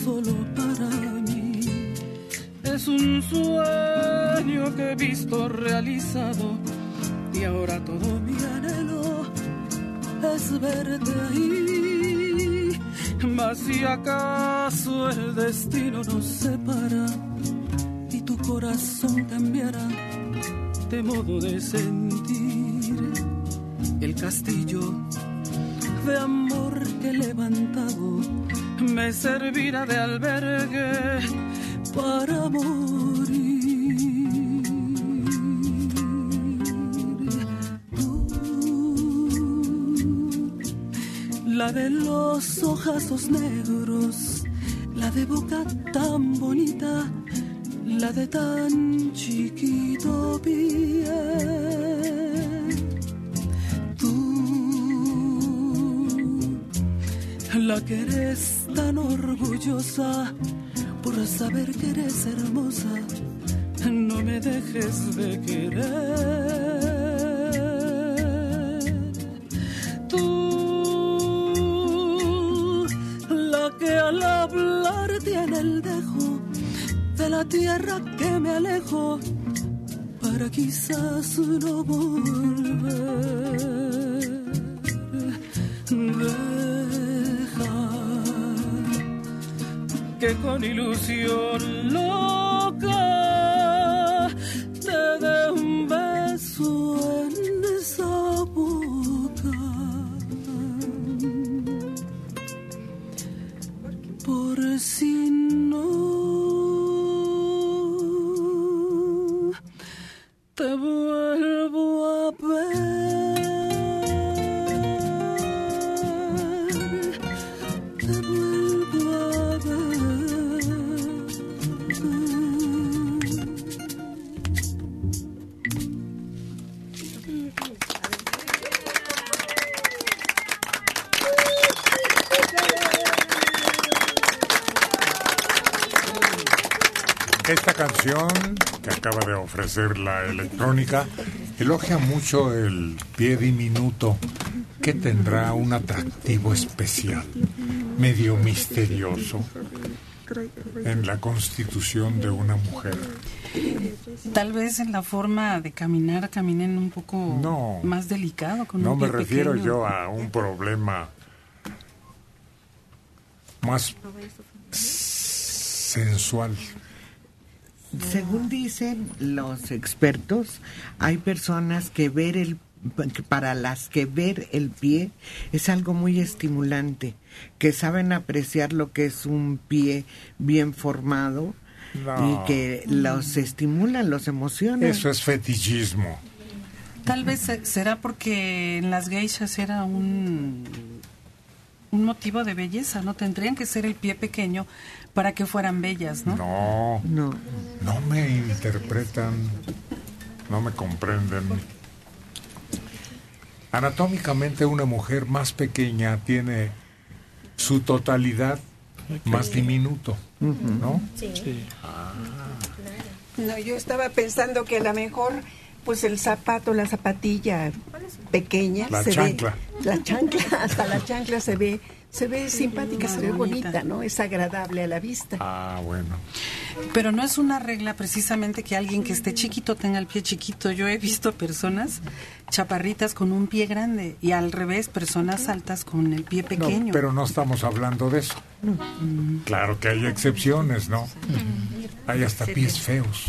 solo para mí. Es un sueño que he visto realizado y ahora todo mi anhelo es verte ahí. Mas si acaso el destino nos separa y tu corazón cambiará de modo de sentir el castillo de amor que he levantado me servirá de albergue para morir. La de los ojazos negros, la de boca tan bonita, la de tan chiquito pie. La que eres tan orgullosa por saber que eres hermosa, no me dejes de querer. Tú, la que al hablar tiene el dejo de la tierra que me alejo para quizás no volver. Que con ilusión loca ofrecer la electrónica elogia mucho el pie diminuto que tendrá un atractivo especial, medio misterioso, en la constitución de una mujer. Tal vez en la forma de caminar caminen un poco No. más delicado. Con No un me refiero pequeño. yo a un problema más sensual. Según dicen los expertos, hay personas que ver el para las que ver el pie es algo muy estimulante, que saben apreciar lo que es un pie bien formado No. y que los estimulan, los emociona. Eso es fetichismo. Tal vez se- será porque en las geishas era un un motivo de belleza, ¿no? Tendrían que ser el pie pequeño para que fueran bellas, ¿no? No, no, no me interpretan, no me comprenden. Anatómicamente una mujer más pequeña tiene su totalidad más diminuto, ¿no? Sí. No, yo estaba pensando que a lo mejor, pues el zapato, la zapatilla pequeña, La se chancla. ve, la chancla, hasta la chancla se ve, se ve simpática, se ve bonita, ¿no? Es agradable a la vista. Ah, bueno. Pero no es una regla precisamente que alguien que esté chiquito tenga el pie chiquito. Yo he visto personas chaparritas con un pie grande y al revés, personas altas con el pie No, pequeño. pero no estamos hablando de eso. Claro que hay excepciones, ¿no? Hay hasta pies feos.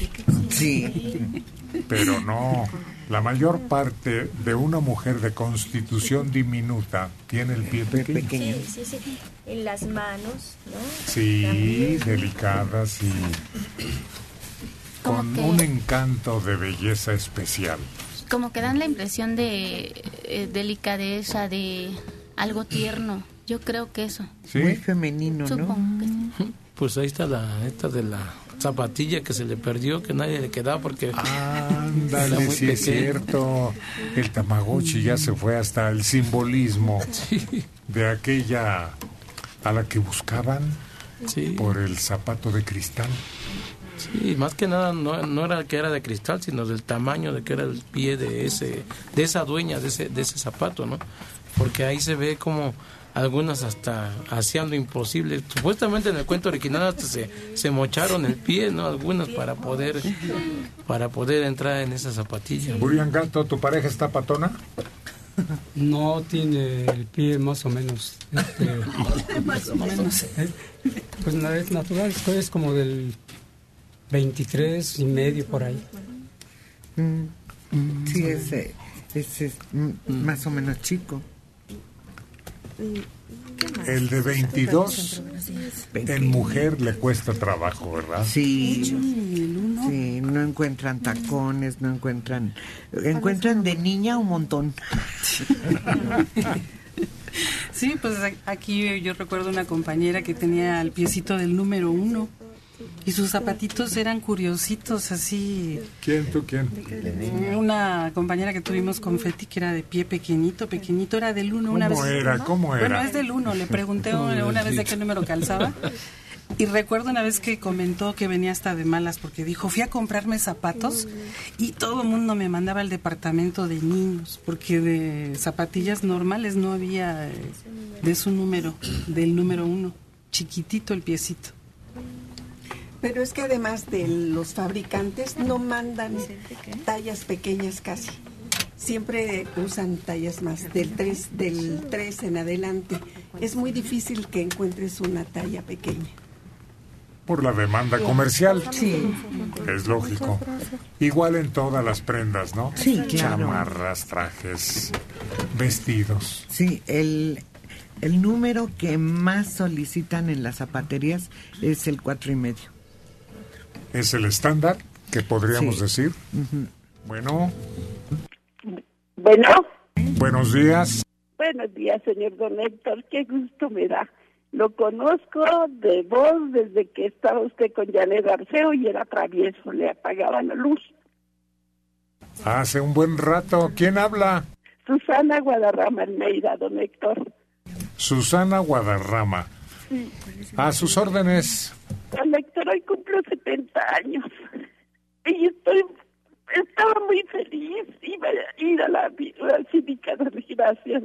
Sí. Pero no, la mayor parte de una mujer de constitución diminuta tiene el pie pequeño. Sí, sí, sí. En las manos, ¿no? Sí, También. delicadas y con que- un encanto de belleza especial. Como que dan la impresión de eh, delicadeza, de algo tierno. Yo creo que eso. Muy femenino, Supongo ¿no? que sí. Pues ahí está la esta de la zapatilla que se le perdió, que nadie le quedaba porque (laughs) era Ándale, sí es cierto. El Tamagotchi ya se fue hasta el simbolismo de aquella a la que buscaban por el zapato de cristal. Sí, más que nada no, no era que era de cristal, sino del tamaño de que era el pie de ese de esa dueña de ese de ese zapato, ¿no? Porque ahí se ve como algunas hasta hacían lo imposible. Supuestamente en el cuento original hasta se, se mocharon el pie, ¿no? Algunas para poder para poder entrar en esa zapatilla. Burian Gato, ¿tu pareja está patona? No tiene el pie más o menos. este, (laughs) (laughs) Más o menos. eh, Pues es natural, es- es como del 23 y medio por ahí. Mm. Sí, ese, ese es mm, más o menos chico. El de 22 en mujer le cuesta trabajo, ¿verdad? Sí, sí, no encuentran tacones, no encuentran, encuentran de niña un montón. (laughs) Sí, pues aquí yo recuerdo una compañera que tenía el piecito del número uno y sus zapatitos eran curiositos, así. ¿Quién, tú, quién? Una compañera que tuvimos con Feti que era de pie pequeñito, pequeñito, era del uno. Una ¿Cómo vez, era? ¿Cómo Bueno, era? es del uno, le pregunté (laughs) una, una vez de qué número calzaba. Y recuerdo una vez que comentó que venía hasta de malas porque dijo, fui a comprarme zapatos y todo el mundo me mandaba al departamento de niños porque de zapatillas normales no había eh, de su número, del número uno, chiquitito el piecito. Pero es que además de los fabricantes no mandan tallas pequeñas casi. Siempre usan tallas más del 3 del 3 en adelante. Es muy difícil que encuentres una talla pequeña. Por la demanda comercial. Sí. Es lógico. Igual en todas las prendas, ¿no? Sí, claro. Chamarras, trajes, vestidos. Sí, el, el número que más solicitan en las zapaterías es el cuatro y medio. Es el estándar que podríamos Sí. decir. Bueno, Bueno, buenos días. buenos días, señor don Héctor. Qué gusto me da. Lo conozco de voz desde que estaba usted con Janet Arceo y era travieso, le apagaban la luz. Hace un buen rato. ¿Quién habla? Susana Guadarrama Almeida, don Héctor. Susana Guadarrama. Sí. A sus órdenes. Don 70 años. Y estoy, estaba muy feliz. Iba a ir a la vi- basílica de gracias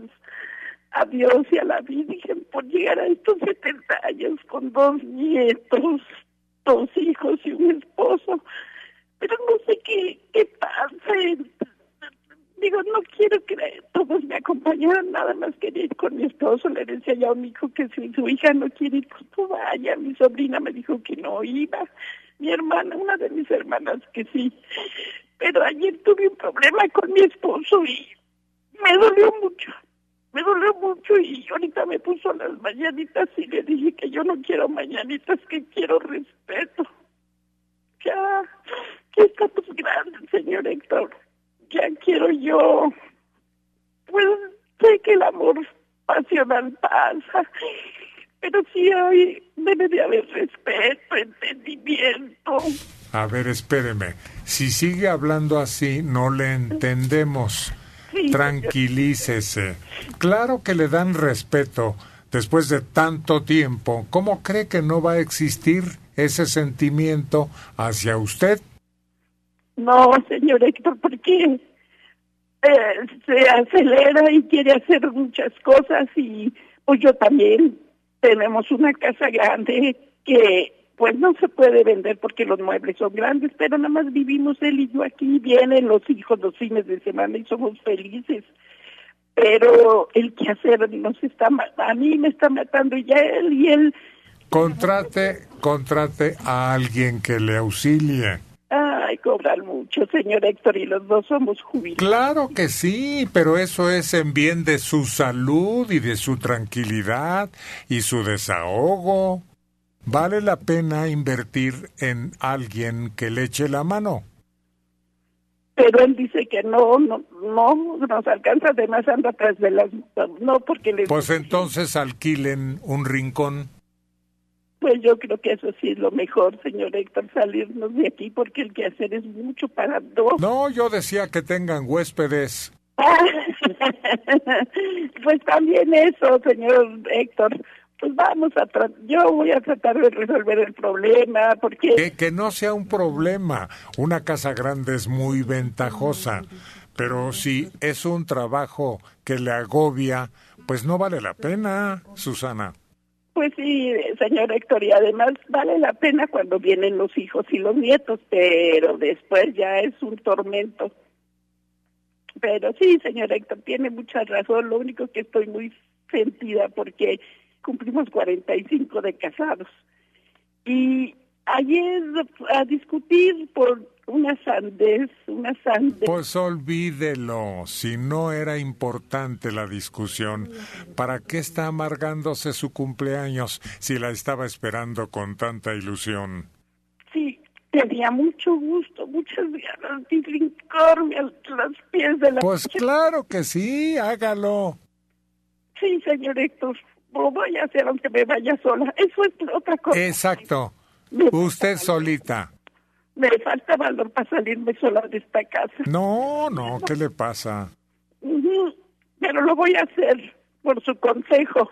a Dios y a la Virgen por llegar a estos 70 años con dos nietos, dos hijos y un esposo. Pero no sé qué, qué pase. Digo, no quiero que todos me acompañaran, nada más quería ir con mi esposo. Le decía ya a un hijo que si su hija no quiere ir, pues tú vaya. Mi sobrina me dijo que no iba. Mi hermana, una de mis hermanas, que sí. Pero ayer tuve un problema con mi esposo y me dolió mucho. Me dolió mucho y ahorita me puso las mañanitas y le dije que yo no quiero mañanitas, que quiero respeto. Ya, ya estamos grandes, señor Héctor. Ya quiero yo. Pues sé que el amor pasional pasa. Pero sí hay, debe de haber respeto, entendimiento. A ver, espéreme. Si sigue hablando así, no le entendemos. Sí, Tranquilícese. Claro que le dan respeto después de tanto tiempo. ¿Cómo cree que no va a existir ese sentimiento hacia usted? No, señor Héctor, porque eh, se acelera y quiere hacer muchas cosas y pues yo también tenemos una casa grande que pues no se puede vender porque los muebles son grandes, pero nada más vivimos él y yo aquí, vienen los hijos los fines de semana y somos felices. Pero el quehacer nos está ma- a mí me está matando y ya él y él, Contrate, contrate a alguien que le auxilie. Ay, cobran mucho, señor Héctor, y los dos somos jubilados. Claro que sí, pero eso es en bien de su salud y de su tranquilidad y su desahogo. Vale la pena invertir en alguien que le eche la mano. Pero él dice que no, no, no nos alcanza, además anda atrás de las, no porque le, Pues entonces alquilen un rincón. Pues yo creo que eso sí es lo mejor, señor Héctor, salirnos de aquí porque el quehacer es mucho para dos. No, yo decía que tengan huéspedes. (laughs) pues también eso, señor Héctor. Pues vamos a tratar, yo voy a tratar de resolver el problema porque Que, que no sea un problema. Una casa grande es muy ventajosa. Pero si es un trabajo que le agobia, pues no vale la pena, Susana. Pues sí, señor Héctor, y además vale la pena cuando vienen los hijos y los nietos, pero después ya es un tormento. Pero sí, señor Héctor, tiene mucha razón. Lo único que estoy muy sentida porque cumplimos 45 de casados. Y ayer a discutir por una sandez, una sandez. Pues olvídelo, si no era importante la discusión, ¿para qué está amargándose su cumpleaños si la estaba esperando con tanta ilusión? Sí, tenía mucho gusto, muchas ganas de brincarme a los pies de la... Pues claro que sí, hágalo. Sí, señor Héctor, lo voy a hacer aunque me vaya sola. Eso es otra cosa. Exacto. Usted solita. Me falta valor para salirme sola de esta casa. No, no, ¿qué le pasa? Pero lo voy a hacer por su consejo.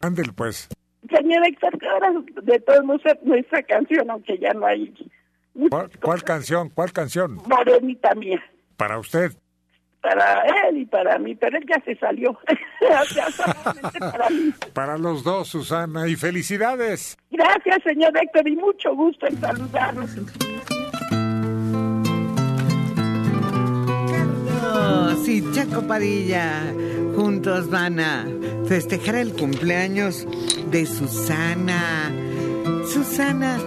Ándel pues. Señor Héctor, ahora de todos modos nuestra canción, aunque ya no hay ¿Cuál, cuál canción? ¿Cuál canción? morenita mía, Para usted. para él y para mí, pero él ya se salió. (laughs) Para mí. Para los dos, Susana. Y felicidades. Gracias, señor Héctor, y mucho gusto en saludarlos. Y Chaco Padilla juntos van a festejar el cumpleaños de Susana. Susana,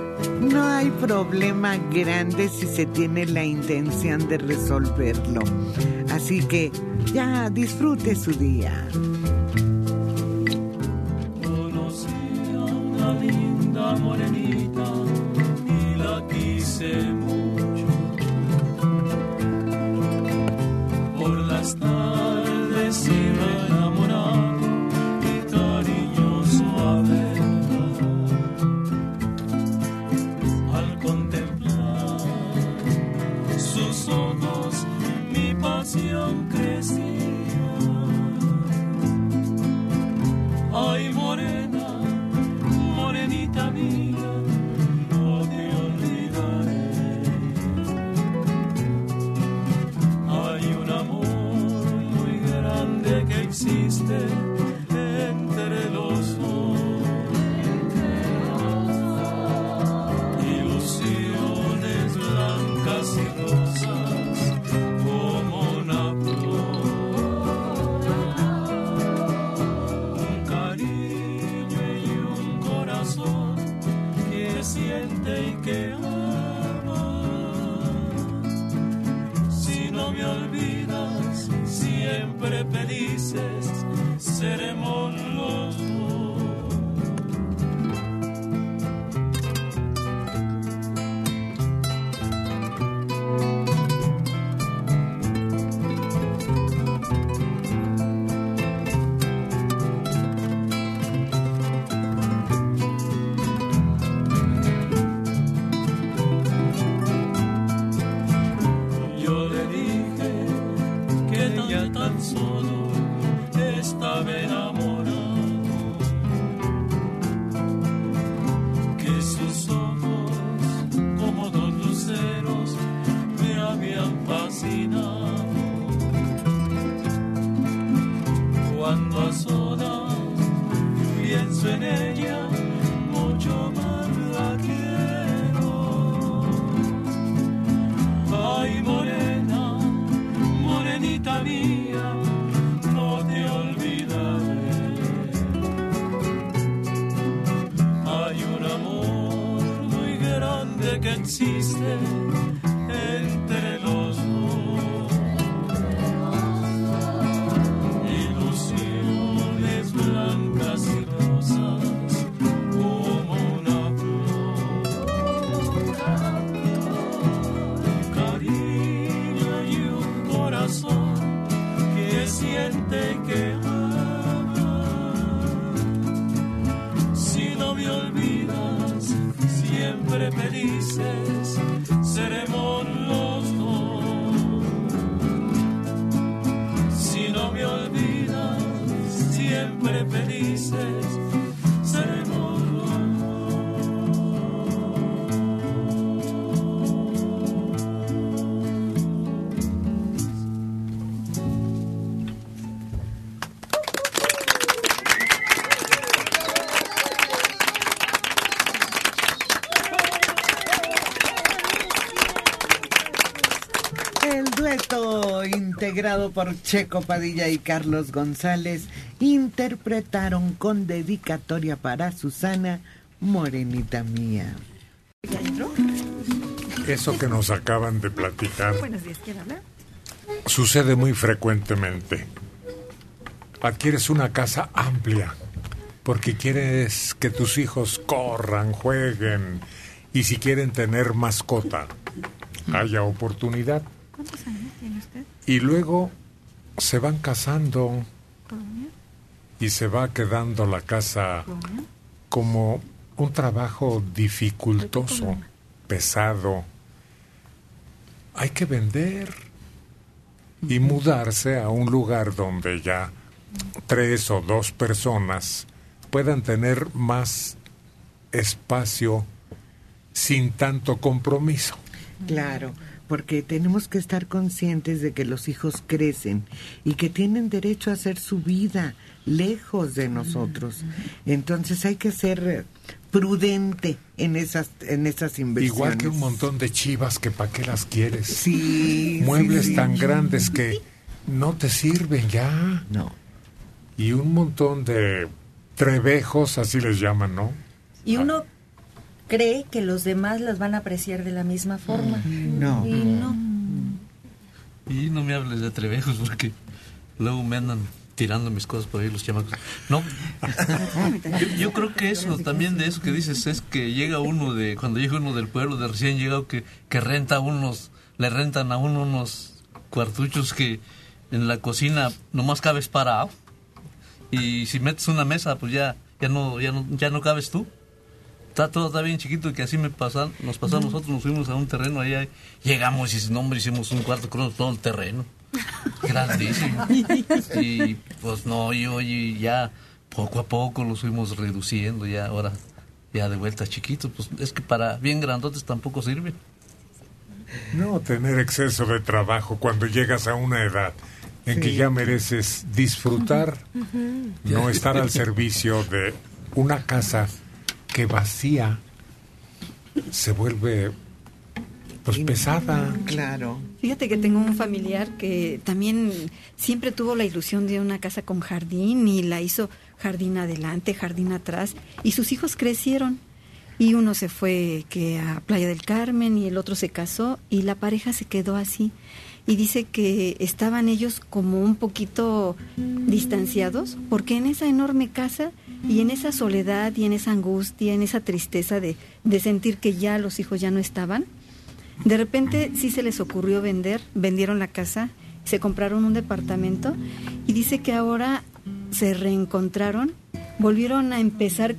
no hay problema grande si se tiene la intención de resolverlo. Así que ya disfrute su día. Conocí a una linda morenita y la quise las tardes siempre por Checo Padilla y Carlos González interpretaron con dedicatoria para Susana, Morenita Mía. Eso que nos acaban de platicar Buenos días, ¿quién habla? sucede muy frecuentemente. Adquieres una casa amplia porque quieres que tus hijos corran, jueguen y si quieren tener mascota, haya oportunidad. ¿Cuántos años tiene usted? Y luego se van casando y se va quedando la casa como un trabajo dificultoso, pesado. Hay que vender y mudarse a un lugar donde ya tres o dos personas puedan tener más espacio sin tanto compromiso. Claro, porque tenemos que estar conscientes de que los hijos crecen y que tienen derecho a hacer su vida lejos de nosotros. Entonces hay que ser prudente en esas en esas inversiones. Igual que un montón de chivas que para qué las quieres. Sí, Muebles sí, sí. tan grandes que no te sirven ya. No. Y un montón de trebejos, así les llaman, ¿no? Y uno cree que los demás las van a apreciar de la misma forma. No. Y no. Y no me hables de trevejos porque luego me andan tirando mis cosas por ahí los chamacos. No, yo, yo creo que eso también de eso que dices es que llega uno de, cuando llega uno del pueblo de recién llegado que, que renta unos, le rentan a uno unos cuartuchos que en la cocina nomás cabes parado y si metes una mesa pues ya, ya no, ya no, ya no cabes tú. Está todo está bien chiquito que así me pasan, nos pasamos nosotros, nos fuimos a un terreno allá, llegamos y sin nombre hicimos un cuarto con todo el terreno. (laughs) Grandísimo. Y pues no, y oye, ya poco a poco los fuimos reduciendo, ya ahora ya de vuelta chiquitos, pues es que para bien grandotes tampoco sirve. No tener exceso de trabajo cuando llegas a una edad en que ya mereces disfrutar, no estar al servicio de una casa que vacía se vuelve pues pesada. Claro. Fíjate que tengo un familiar que también siempre tuvo la ilusión de una casa con jardín y la hizo jardín adelante, jardín atrás y sus hijos crecieron y uno se fue que a Playa del Carmen y el otro se casó y la pareja se quedó así y dice que estaban ellos como un poquito distanciados porque en esa enorme casa y en esa soledad y en esa angustia, en esa tristeza de, de sentir que ya los hijos ya no estaban, de repente sí se les ocurrió vender, vendieron la casa, se compraron un departamento y dice que ahora se reencontraron, volvieron a empezar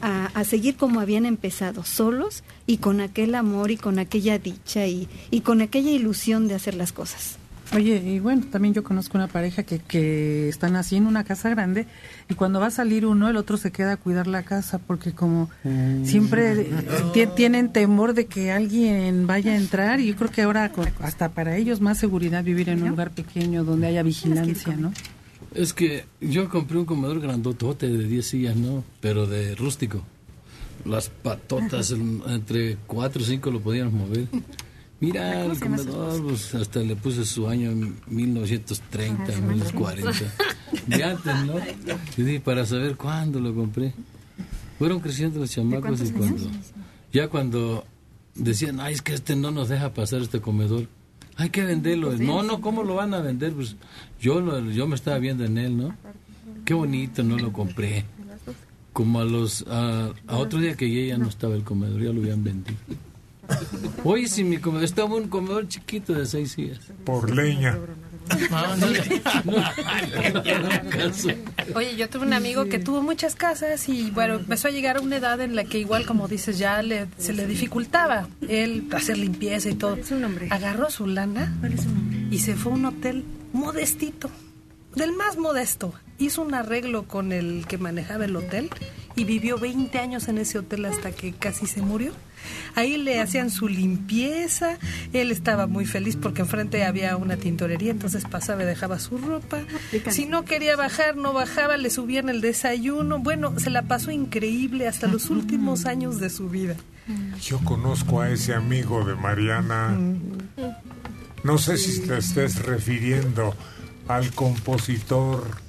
a, a seguir como habían empezado, solos y con aquel amor y con aquella dicha y, y con aquella ilusión de hacer las cosas. Oye, y bueno, también yo conozco una pareja que, que están así en una casa grande y cuando va a salir uno, el otro se queda a cuidar la casa porque como siempre eh, (laughs) ti- tienen temor de que alguien vaya a entrar y yo creo que ahora con- hasta para ellos más seguridad vivir en un lugar pequeño donde haya vigilancia, ¿no? Es que yo compré un comedor grandotote de 10 sillas, ¿no? Pero de rústico. Las patotas, entre 4 o 5 lo podíamos mover. Mira, ¿Cómo el comedor, pues hasta le puse su año en 1930, 1940. De antes, ¿no? Y dije, para saber cuándo lo compré. Fueron creciendo los chamacos y cuando... años? Ya cuando decían, ay, es que este no nos deja pasar este comedor. Hay que venderlo. No, no, ¿cómo lo van a vender? Pues yo, lo- yo me estaba viendo en él, ¿no? Qué bonito, no lo compré. Como a los, a, a otro día que llegué ya no estaba el comedor, ya lo habían vendido. Oye, si mi comedor, estaba un comedor chiquito de seis sillas. Por leña. No, no, no. Oye, yo tuve un amigo que tuvo muchas casas y bueno, empezó a llegar a una edad en la que igual como dices ya le, se le dificultaba él hacer limpieza y todo. Agarró su lana y se fue a un hotel modestito, del más modesto. Hizo un arreglo con el que manejaba el hotel y vivió 20 años en ese hotel hasta que casi se murió. Ahí le hacían su limpieza, él estaba muy feliz porque enfrente había una tintorería, entonces pasaba y dejaba su ropa. Si no quería bajar, no bajaba, le subían el desayuno. Bueno, se la pasó increíble hasta los últimos años de su vida. Yo conozco a ese amigo de Mariana. No sé si te estés refiriendo al compositor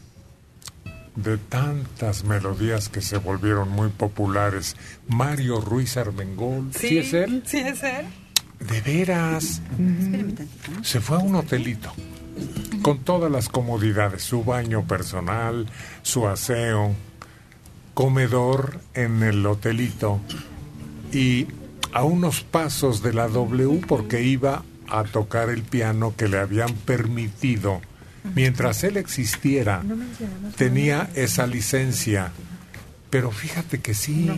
de tantas melodías que se volvieron muy populares, Mario Ruiz Armengol. ¿Sí, es él? Sí, es él. De veras. Se fue a un hotelito con todas las comodidades, su baño personal, su aseo, comedor en el hotelito y a unos pasos de la W porque iba a tocar el piano que le habían permitido mientras él existiera tenía esa licencia. Pero fíjate que sí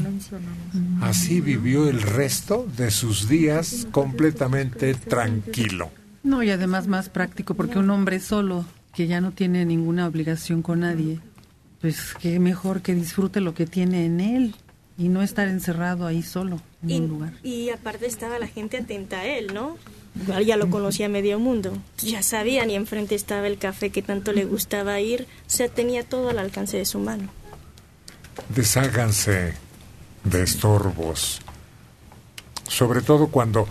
así vivió el resto de sus días completamente tranquilo. No, y además más práctico, porque un hombre solo, que ya no tiene ninguna obligación con nadie, pues qué mejor que disfrute lo que tiene en él y no estar encerrado ahí solo en Y, un lugar. y aparte estaba la gente atenta a él, ¿no? Igual ya lo conocía medio mundo. Ya sabían y enfrente estaba el café que tanto le gustaba ir. O sea, tenía todo al alcance de su mano. desháganse de estorbos sobre todo cuando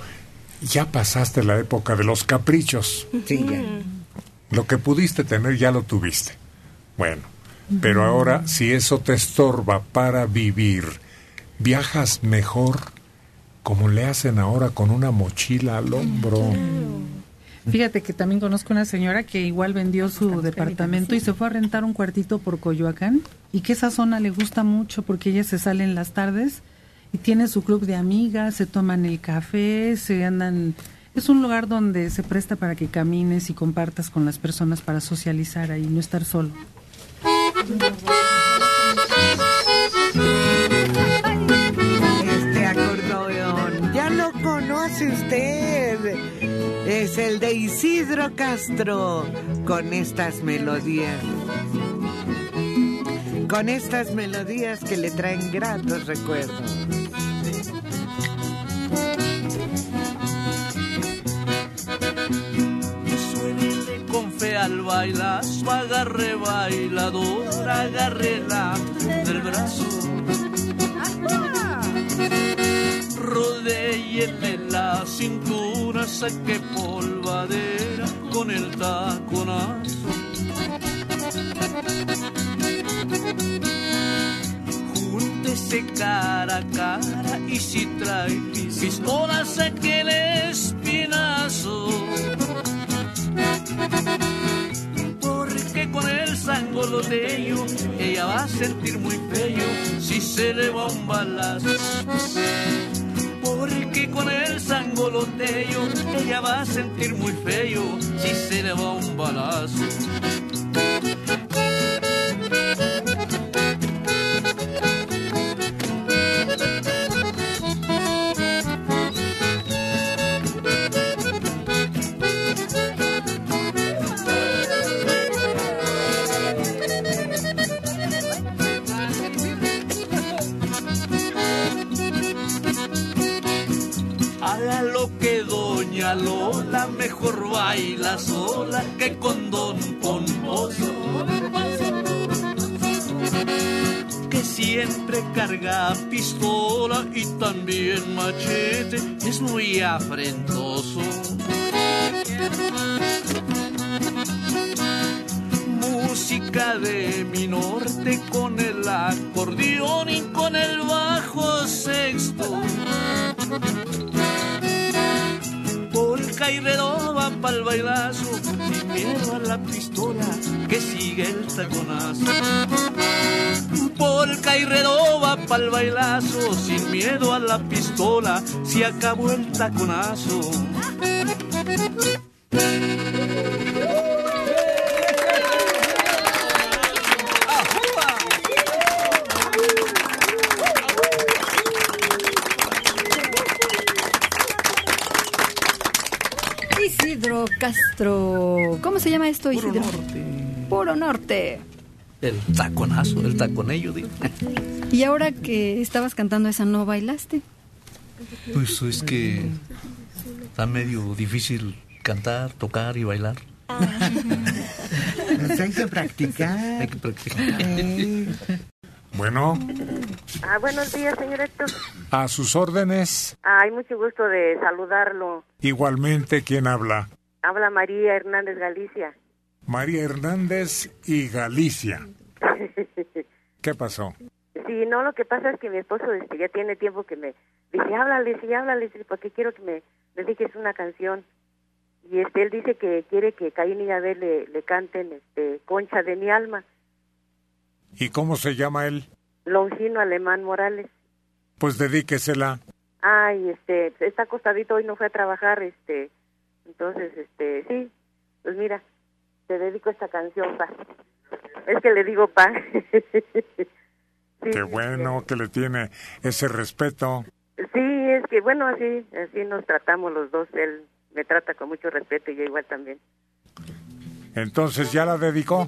ya pasaste la época de los caprichos Sí, ya. Lo que pudiste tener ya lo tuviste. Bueno, pero ahora si eso te estorba para vivir, viajas mejor como le hacen ahora con una mochila al hombro. Fíjate que también conozco una señora que igual vendió su departamento y se fue a rentar un cuartito por Coyoacán y que esa zona le gusta mucho porque ella se sale en las tardes y tiene su club de amigas, se toman el café, se andan... Es un lugar donde se presta para que camines y compartas con las personas para socializar ahí, no estar solo. Conoce usted. Es el de Isidro Castro con estas melodías. Con estas melodías que le traen gratos recuerdos. Suénele con fe al bailar, su agarre bailador, agárrela del brazo. Rodéyele la cintura, saque polvadera con el taconazo. Júntese cara a cara y si trae pistola, saque el espinazo. Porque con el sangoloteo ella va a sentir muy feo si se le va un balazo. Porque con el sangoloteo ella va a sentir muy feo si se le va un balazo. Doña Lola mejor baila sola que con don Pomposo. Que siempre carga pistola y también machete, es muy afrentoso. Música de mi norte con el acordeón y con el bajo sexto polca y redoba pa'l bailazo, sin miedo a la pistola que sigue el taconazo. Polca y redoba pa'l bailazo, sin miedo a la pistola, si acabó el taconazo. Castro. ¿Cómo se llama esto, Isidro? Puro norte. El taconazo, el taconello, digo. (laughs) Y ahora que estabas cantando esa, ¿no bailaste? Pues es que está medio difícil cantar, tocar y bailar. Pues hay que practicar. Hay que practicar. Eh, (laughs) Bueno, Ah, buenos días, señor Héctor. a sus órdenes, Hay mucho gusto de saludarlo. igualmente, ¿quién habla? Habla María Hernández Galicia. María Hernández y Galicia. (laughs) ¿Qué pasó? Sí, no, lo que pasa es que mi esposo este, ya tiene tiempo que me dice, háblale, sí, háblale, sí, porque quiero que me dediques una canción. Y este, él dice que quiere que Caín y Abel le, le canten este, Concha de mi alma, ¿Y cómo se llama él? Longino Alemán Morales. Pues dedíquesela. Ay, este, está acostadito, hoy no fue a trabajar, este, entonces, este, sí, pues mira, te dedico esta canción, pa. Es que le digo pa. (laughs) Qué bueno que le tiene ese respeto. Sí, es que bueno, así, así nos tratamos los dos. Él me trata con mucho respeto y yo igual también. Entonces, ¿ya la dedicó?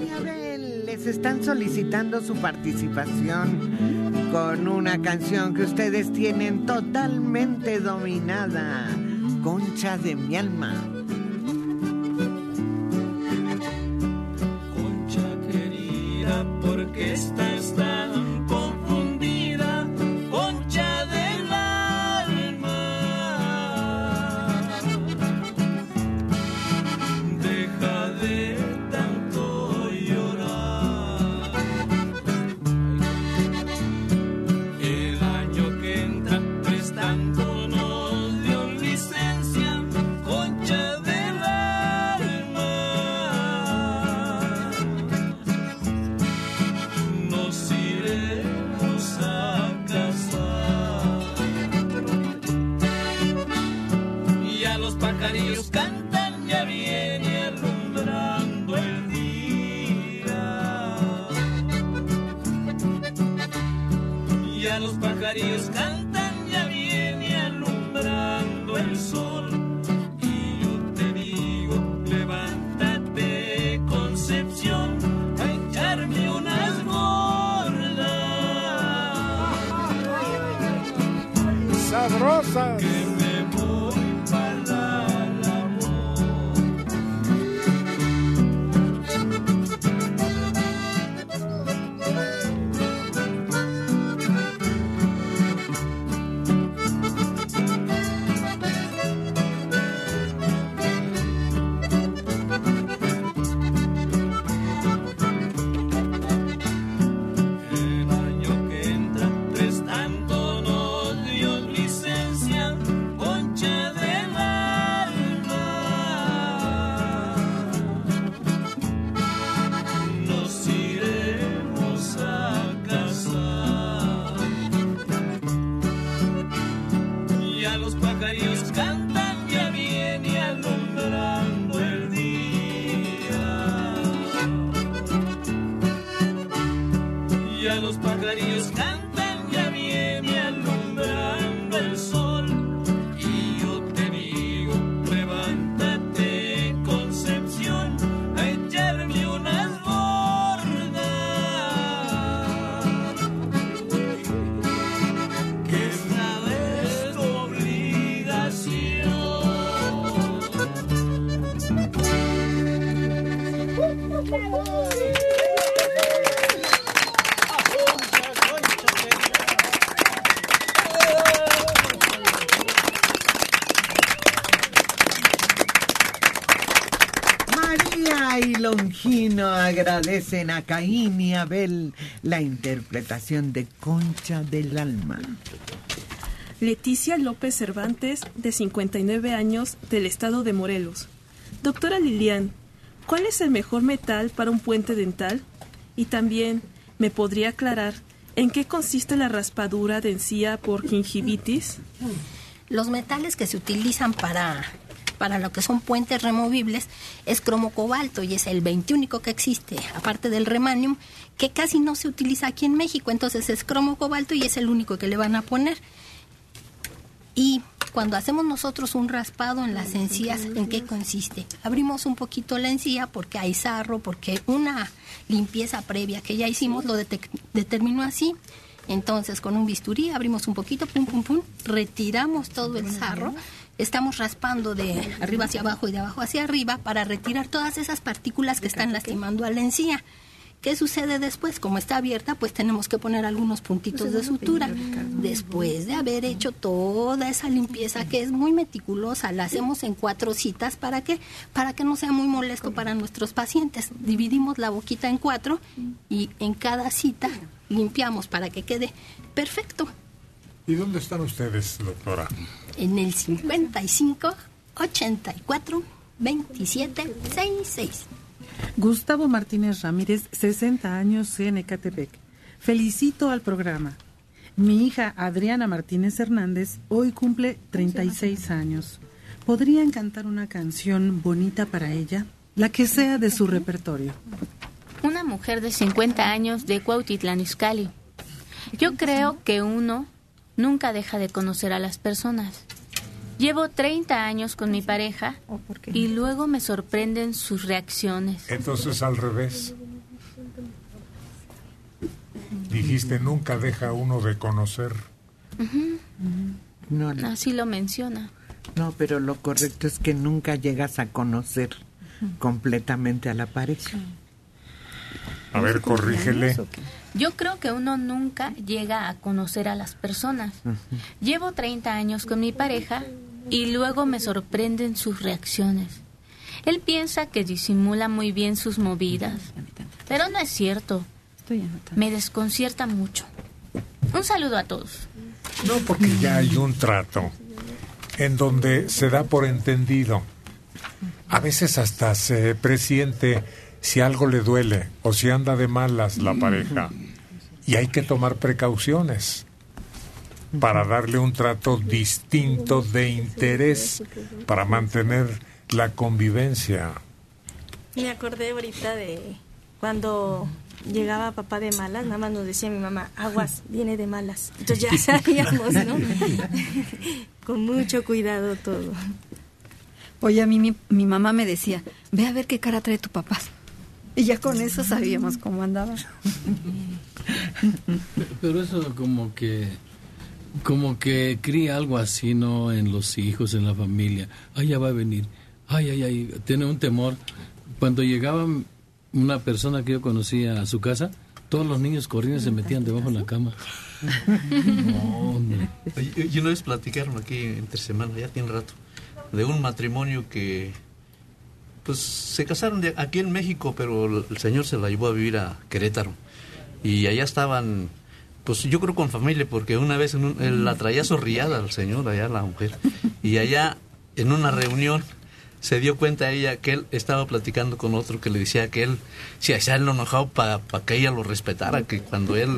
Y Abel les están solicitando su participación con una canción que ustedes tienen totalmente dominada, Concha de mi alma. Concha querida, porque estás Agradecen a Caín y Abel la interpretación de Concha del Alma. Leticia López Cervantes, de 59 años, del estado de Morelos. Doctora Lilian, ¿cuál es el mejor metal para un puente dental? Y también, ¿me podría aclarar en qué consiste la raspadura de encía por gingivitis? Los metales que se utilizan para, para lo que son puentes removibles es cromo cobalto y es el 20 único que existe, aparte del remanium, que casi no se utiliza aquí en México. Entonces es cromo cobalto y es el único que le van a poner. Y cuando hacemos nosotros un raspado en las encías, ¿en qué consiste? Abrimos un poquito la encía porque hay sarro, porque una limpieza previa que ya hicimos lo determinó así. Entonces, con un bisturí abrimos un poquito, pum, pum, pum, retiramos todo el sarro. Estamos raspando de arriba hacia abajo y de abajo hacia arriba para retirar todas esas partículas que están lastimando a la encía. ¿Qué sucede después? Como está abierta, pues tenemos que poner algunos puntitos de sutura. Después de haber hecho toda esa limpieza que es muy meticulosa, la hacemos en cuatro citas. ¿Para qué? Para que no sea muy molesto para nuestros pacientes. Dividimos la boquita en cuatro y en cada cita limpiamos para que quede perfecto. ¿Y dónde están ustedes, doctora? En el 55 84 27 66. Gustavo Martínez Ramírez, 60 años, en Ecatepec. Felicito al programa. Mi hija Adriana Martínez Hernández hoy cumple 36 años. ¿Podrían cantar una canción bonita para ella? La que sea de su repertorio. Una mujer de 50 años de Cuautitlán Izcalli. Yo creo que uno nunca deja de conocer a las personas. Llevo 30 años con mi pareja y luego me sorprenden sus reacciones. Entonces al revés. Dijiste nunca deja uno de conocer. No, Así lo menciona. no, pero lo correcto es que nunca llegas a conocer completamente a la pareja. A ver, corrígele. Yo creo que uno nunca llega a conocer a las personas. Llevo 30 años con mi pareja y luego me sorprenden sus reacciones. Él piensa que disimula muy bien sus movidas, pero no es cierto. Me desconcierta mucho. Un saludo a todos. No, porque ya hay un trato en donde se da por entendido. A veces hasta se presiente si algo le duele o si anda de malas la pareja. Y hay que tomar precauciones para darle un trato distinto de interés para mantener la convivencia. Me acordé ahorita de cuando llegaba papá de malas, nada más nos decía mi mamá, aguas, viene de malas. Entonces ya (laughs) sabíamos, ¿no? (laughs) Con mucho cuidado todo. Oye, a mí mi, mi mamá me decía, ve a ver qué cara trae tu papá. Y ya con eso sabíamos cómo andaba. (laughs) (laughs) Pero eso como que como que cría algo así, ¿no? En los hijos, en la familia. Ay, ya va a venir. Ay, ay, ay. Tiene un temor. Cuando llegaba una persona que yo conocía a su casa, todos los niños corrían y se metían debajo de la cama. No, hombre. Oye, Y una vez platicaron aquí entre semana, ya tiene rato, de un matrimonio que pues se casaron de- aquí en México, pero el señor se la llevó a vivir a Querétaro. Y allá estaban, pues yo creo con familia, porque una vez en un- él la traía sorriada al señor, allá la mujer. Y allá en una reunión se dio cuenta ella que él estaba platicando con otro que le decía que él, si hacía él enojado para que ella lo respetara, que cuando él,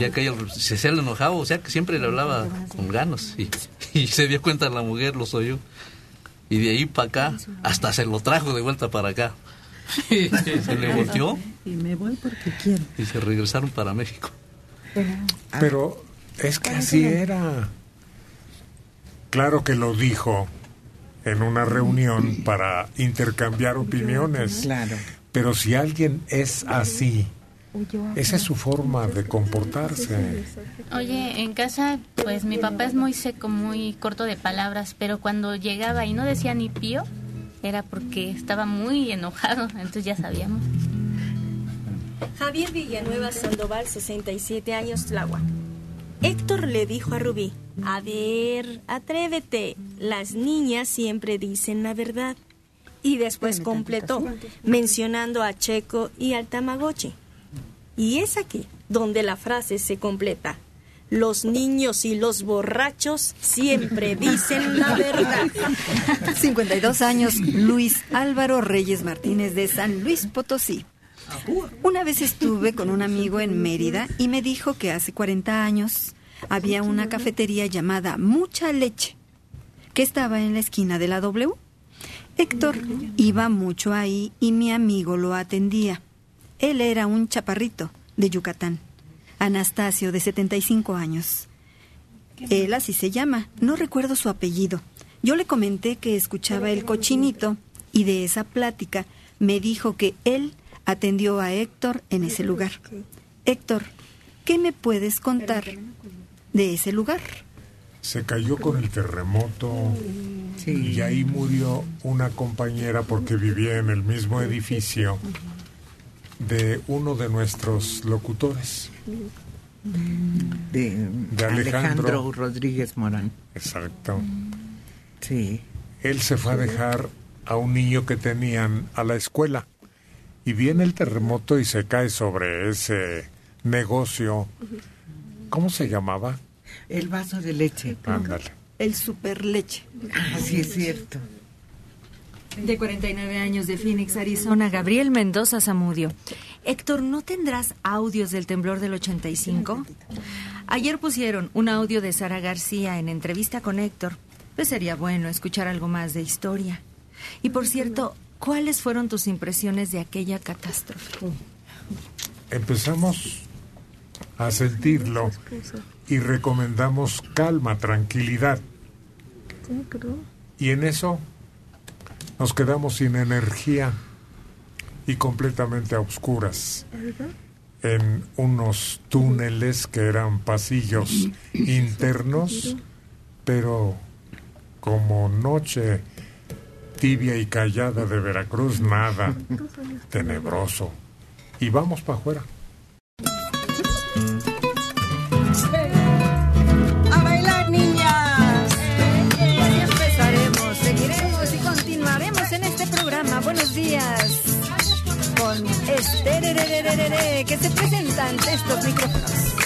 ya que ella, se le enojaba, o sea que siempre le hablaba con ganas. Y, y se dio cuenta la mujer, lo oyó. Y de ahí para acá, hasta se lo trajo de vuelta para acá. (laughs) Se le volteó Y me voy porque quiero. y se regresaron para México. Pero es que así era. Claro que lo dijo en una reunión para intercambiar opiniones. Claro. Pero si alguien es así, esa es su forma de comportarse. Oye, en casa, pues mi papá es muy seco, muy corto de palabras, pero cuando llegaba y no decía ni pío, era porque estaba muy enojado, entonces ya sabíamos. Javier Villanueva Sandoval, 67 años, Tláhuac. Héctor le dijo a Rubí, a ver, atrévete, las niñas siempre dicen la verdad. Y después completó mencionando a Checo y al Tamagotchi. Y es aquí donde la frase se completa. Los niños y los borrachos siempre dicen la verdad. (laughs) 52 años, Luis Álvaro Reyes Martínez de San Luis Potosí. Una vez estuve con un amigo en Mérida y me dijo que hace 40 años había una cafetería llamada Mucha Leche, que estaba en la esquina de la W. Héctor iba mucho ahí y mi amigo lo atendía. Él era un chaparrito de Yucatán, Anastasio, de 75 años. Él así se llama, no recuerdo su apellido. Yo le comenté que escuchaba el cochinito y de esa plática me dijo que él atendió a Héctor en ese lugar. Héctor, ¿qué me puedes contar de ese lugar? Se cayó con el terremoto y ahí murió una compañera porque vivía en el mismo edificio de uno de nuestros locutores. De, De Alejandro. Alejandro Rodríguez Morán. Exacto. Sí. Él se fue a dejar a un niño que tenían a la escuela y viene el terremoto y se cae sobre ese negocio. ¿Cómo se llamaba? El vaso de leche. Ándale. El super leche. Así es cierto. De 49 años de Phoenix, Arizona, Gabriel Mendoza Zamudio. Héctor, ¿no tendrás audios del temblor del 85? Ayer pusieron un audio de Sara García en entrevista con Héctor. Pues sería bueno escuchar algo más de historia. Y por cierto, ¿cuáles fueron tus impresiones de aquella catástrofe? Empezamos a sentirlo y recomendamos calma, tranquilidad. Y en eso nos quedamos sin energía y completamente a oscuras en unos túneles que eran pasillos (clears throat) internos, pero como noche tibia y callada de Veracruz, nada tenebroso. Y vamos para afuera. Que se presenta ante estos micrófonos.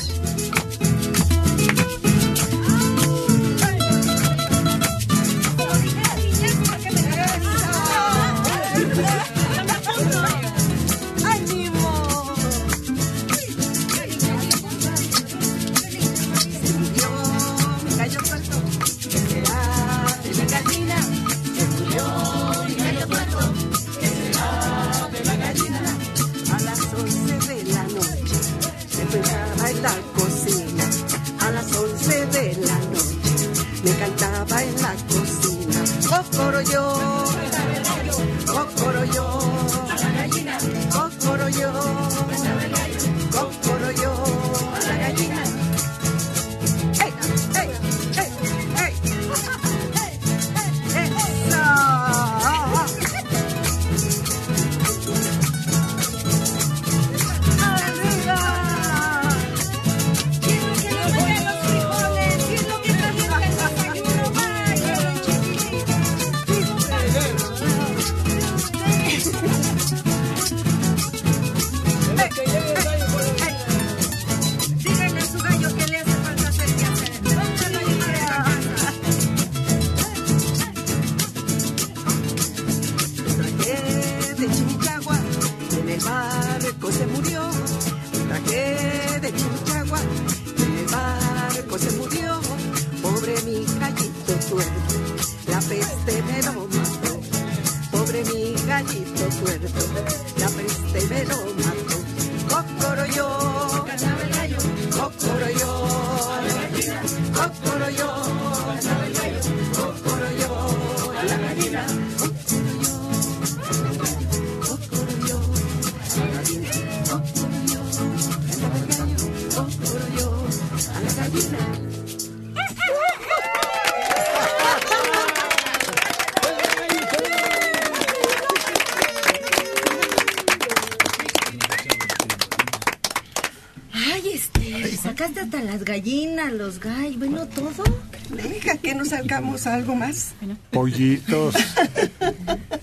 Hasta las gallinas, los gallos, bueno, todo. Deja que nos salgamos a algo más. Pollitos.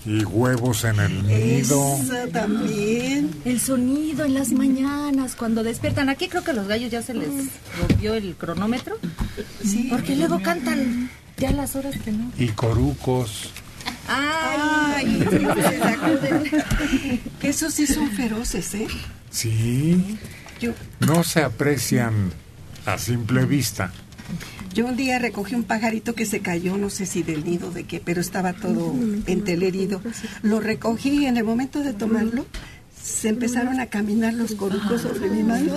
Y huevos en el nido. Eso también. El sonido en las mañanas cuando despiertan. Aquí creo que a los gallos ya se les rompió el cronómetro. Sí. Porque luego cantan ya las horas que no. Y corucos. Ay, se sacuden. Esos sí son feroces, ¿eh? Sí. Yo, No se aprecian a simple vista. yo un día recogí un pajarito que se cayó, no sé si del nido de qué, pero estaba todo entelerido. Lo recogí y en el momento de tomarlo se empezaron a caminar los corucos sobre mi mano.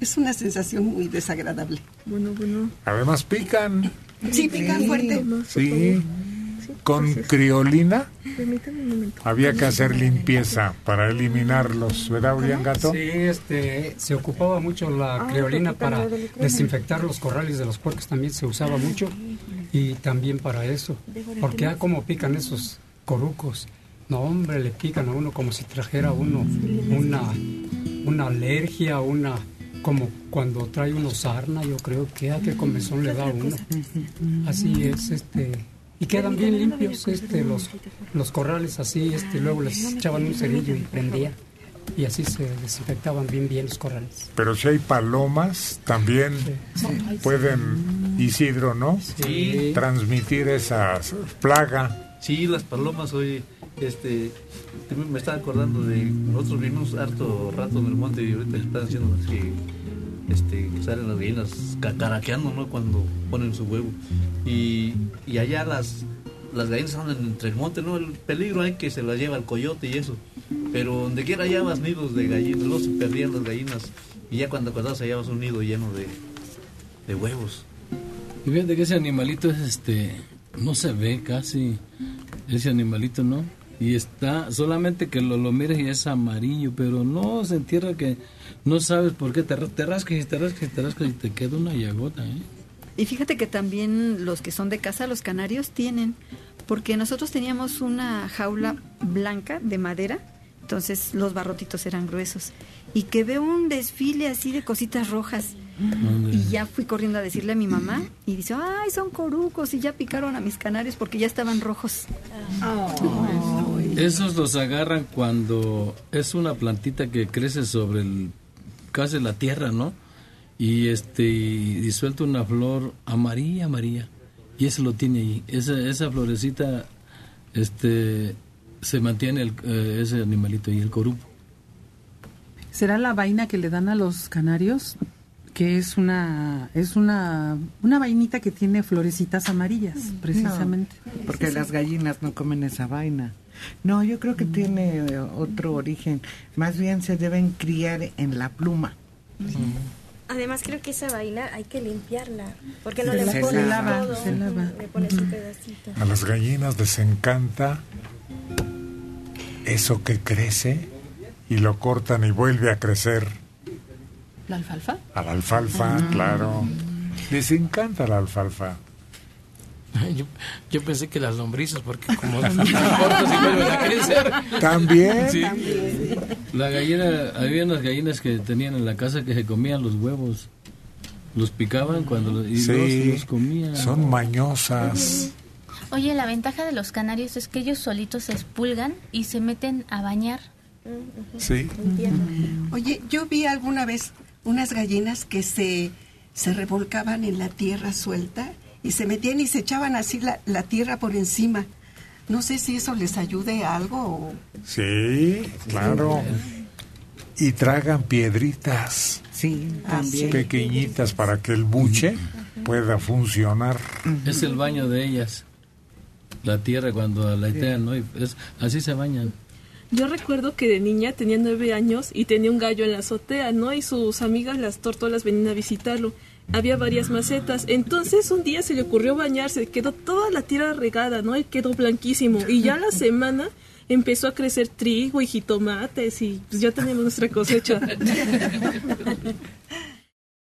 Es una sensación muy desagradable. Bueno, bueno. Además pican. Sí, pican fuerte. Sí. Con criolina Permítame un momento. Había que hacer limpieza para eliminarlos, ¿verdad, Urián Gato? Sí, este, se ocupaba mucho la Ah, creolina para desinfectar los corrales de los puercos también se usaba mucho y también para eso, porque ah, como pican esos corucos, no hombre, le pican a uno como si trajera uno una, una alergia, una como cuando trae uno sarna, yo creo que a qué comezón le da a uno. Así es, este, y quedan bien limpios este los los corrales así, este, luego les echaban un cerillo y prendía y así se desinfectaban bien bien los corrales. Pero si hay palomas, también pueden, Isidro, ¿no? Sí. Transmitir esa plaga. Sí, las palomas, oye, este, también me estaba acordando de, nosotros vimos harto rato en el monte y ahorita están diciendo que, este, que salen las gallinas cacaraqueando, ¿no? Cuando ponen su huevo. Y, y allá las, las gallinas andan entre el monte, ¿no? El peligro hay que se las lleva el coyote y eso. Pero donde quiera hallabas nidos de gallinas, luego se perdían las gallinas. Y ya cuando acordabas hallabas un nido lleno de, de huevos. Y fíjate que ese animalito es este, no se ve casi, ese animalito, ¿no? Y está, solamente que lo, lo mires y es amarillo, pero no se entierra que no sabes por qué te, te rascas y te rascas y te rascas y te queda una llagota, ¿eh? Y fíjate que también los que son de casa, los canarios, tienen, porque nosotros teníamos una jaula blanca de madera, entonces los barrotitos eran gruesos, y que veo un desfile así de cositas rojas. Y ya fui corriendo a decirle a mi mamá y dice, ay, son corucos y ya picaron a mis canarios porque ya estaban rojos. Esos los agarran cuando es una plantita que crece sobre el, casi la tierra, ¿no? Y este y, y suelta una flor amarilla, amarilla. Y eso lo tiene ahí. Esa, esa florecita, este, se mantiene el, eh, ese animalito ahí, el corupo. ¿Será la vaina que le dan a los canarios? Que es una es una una vainita que tiene florecitas amarillas, precisamente. No, porque las gallinas no comen esa vaina. No, yo creo que tiene eh, otro origen. Más bien se deben criar en la pluma. Además creo que esa vaina hay que limpiarla, porque no Se le la- pones se lava, todo, se lava. le pones un pedacito. A las gallinas les encanta eso que crece y lo cortan y vuelve a crecer. ¿La alfalfa? A la alfalfa, Ah. claro. Les encanta la alfalfa. Yo, yo pensé que las lombrices, porque como las cortas y vuelven a crecer. También. Sí. La gallina, había unas gallinas que tenían en la casa que se comían los huevos. Los picaban cuando los, y Sí, los, los comían. son mañosas. Oye, la ventaja de los canarios es que ellos solitos se expulgan y se meten a bañar. Sí. Oye, yo vi alguna vez unas gallinas que se, se revolcaban en la tierra suelta y se metían y se echaban así la, la tierra por encima. No sé si eso les ayude a algo o... Sí, claro. Y tragan piedritas. Sí, también. Pequeñitas para que el buche pueda funcionar. Es el baño de ellas. La tierra cuando la itean, ¿no? Y es- así se bañan. Yo recuerdo que de niña tenía nueve años y tenía un gallo en la azotea, ¿no? Y sus amigas, las tortolas, venían a visitarlo. Había varias macetas. Entonces un día se le ocurrió bañarse, quedó toda la tierra regada, ¿no? Y quedó blanquísimo. Y ya la semana empezó a crecer trigo y jitomates y pues ya teníamos nuestra cosecha. (laughs)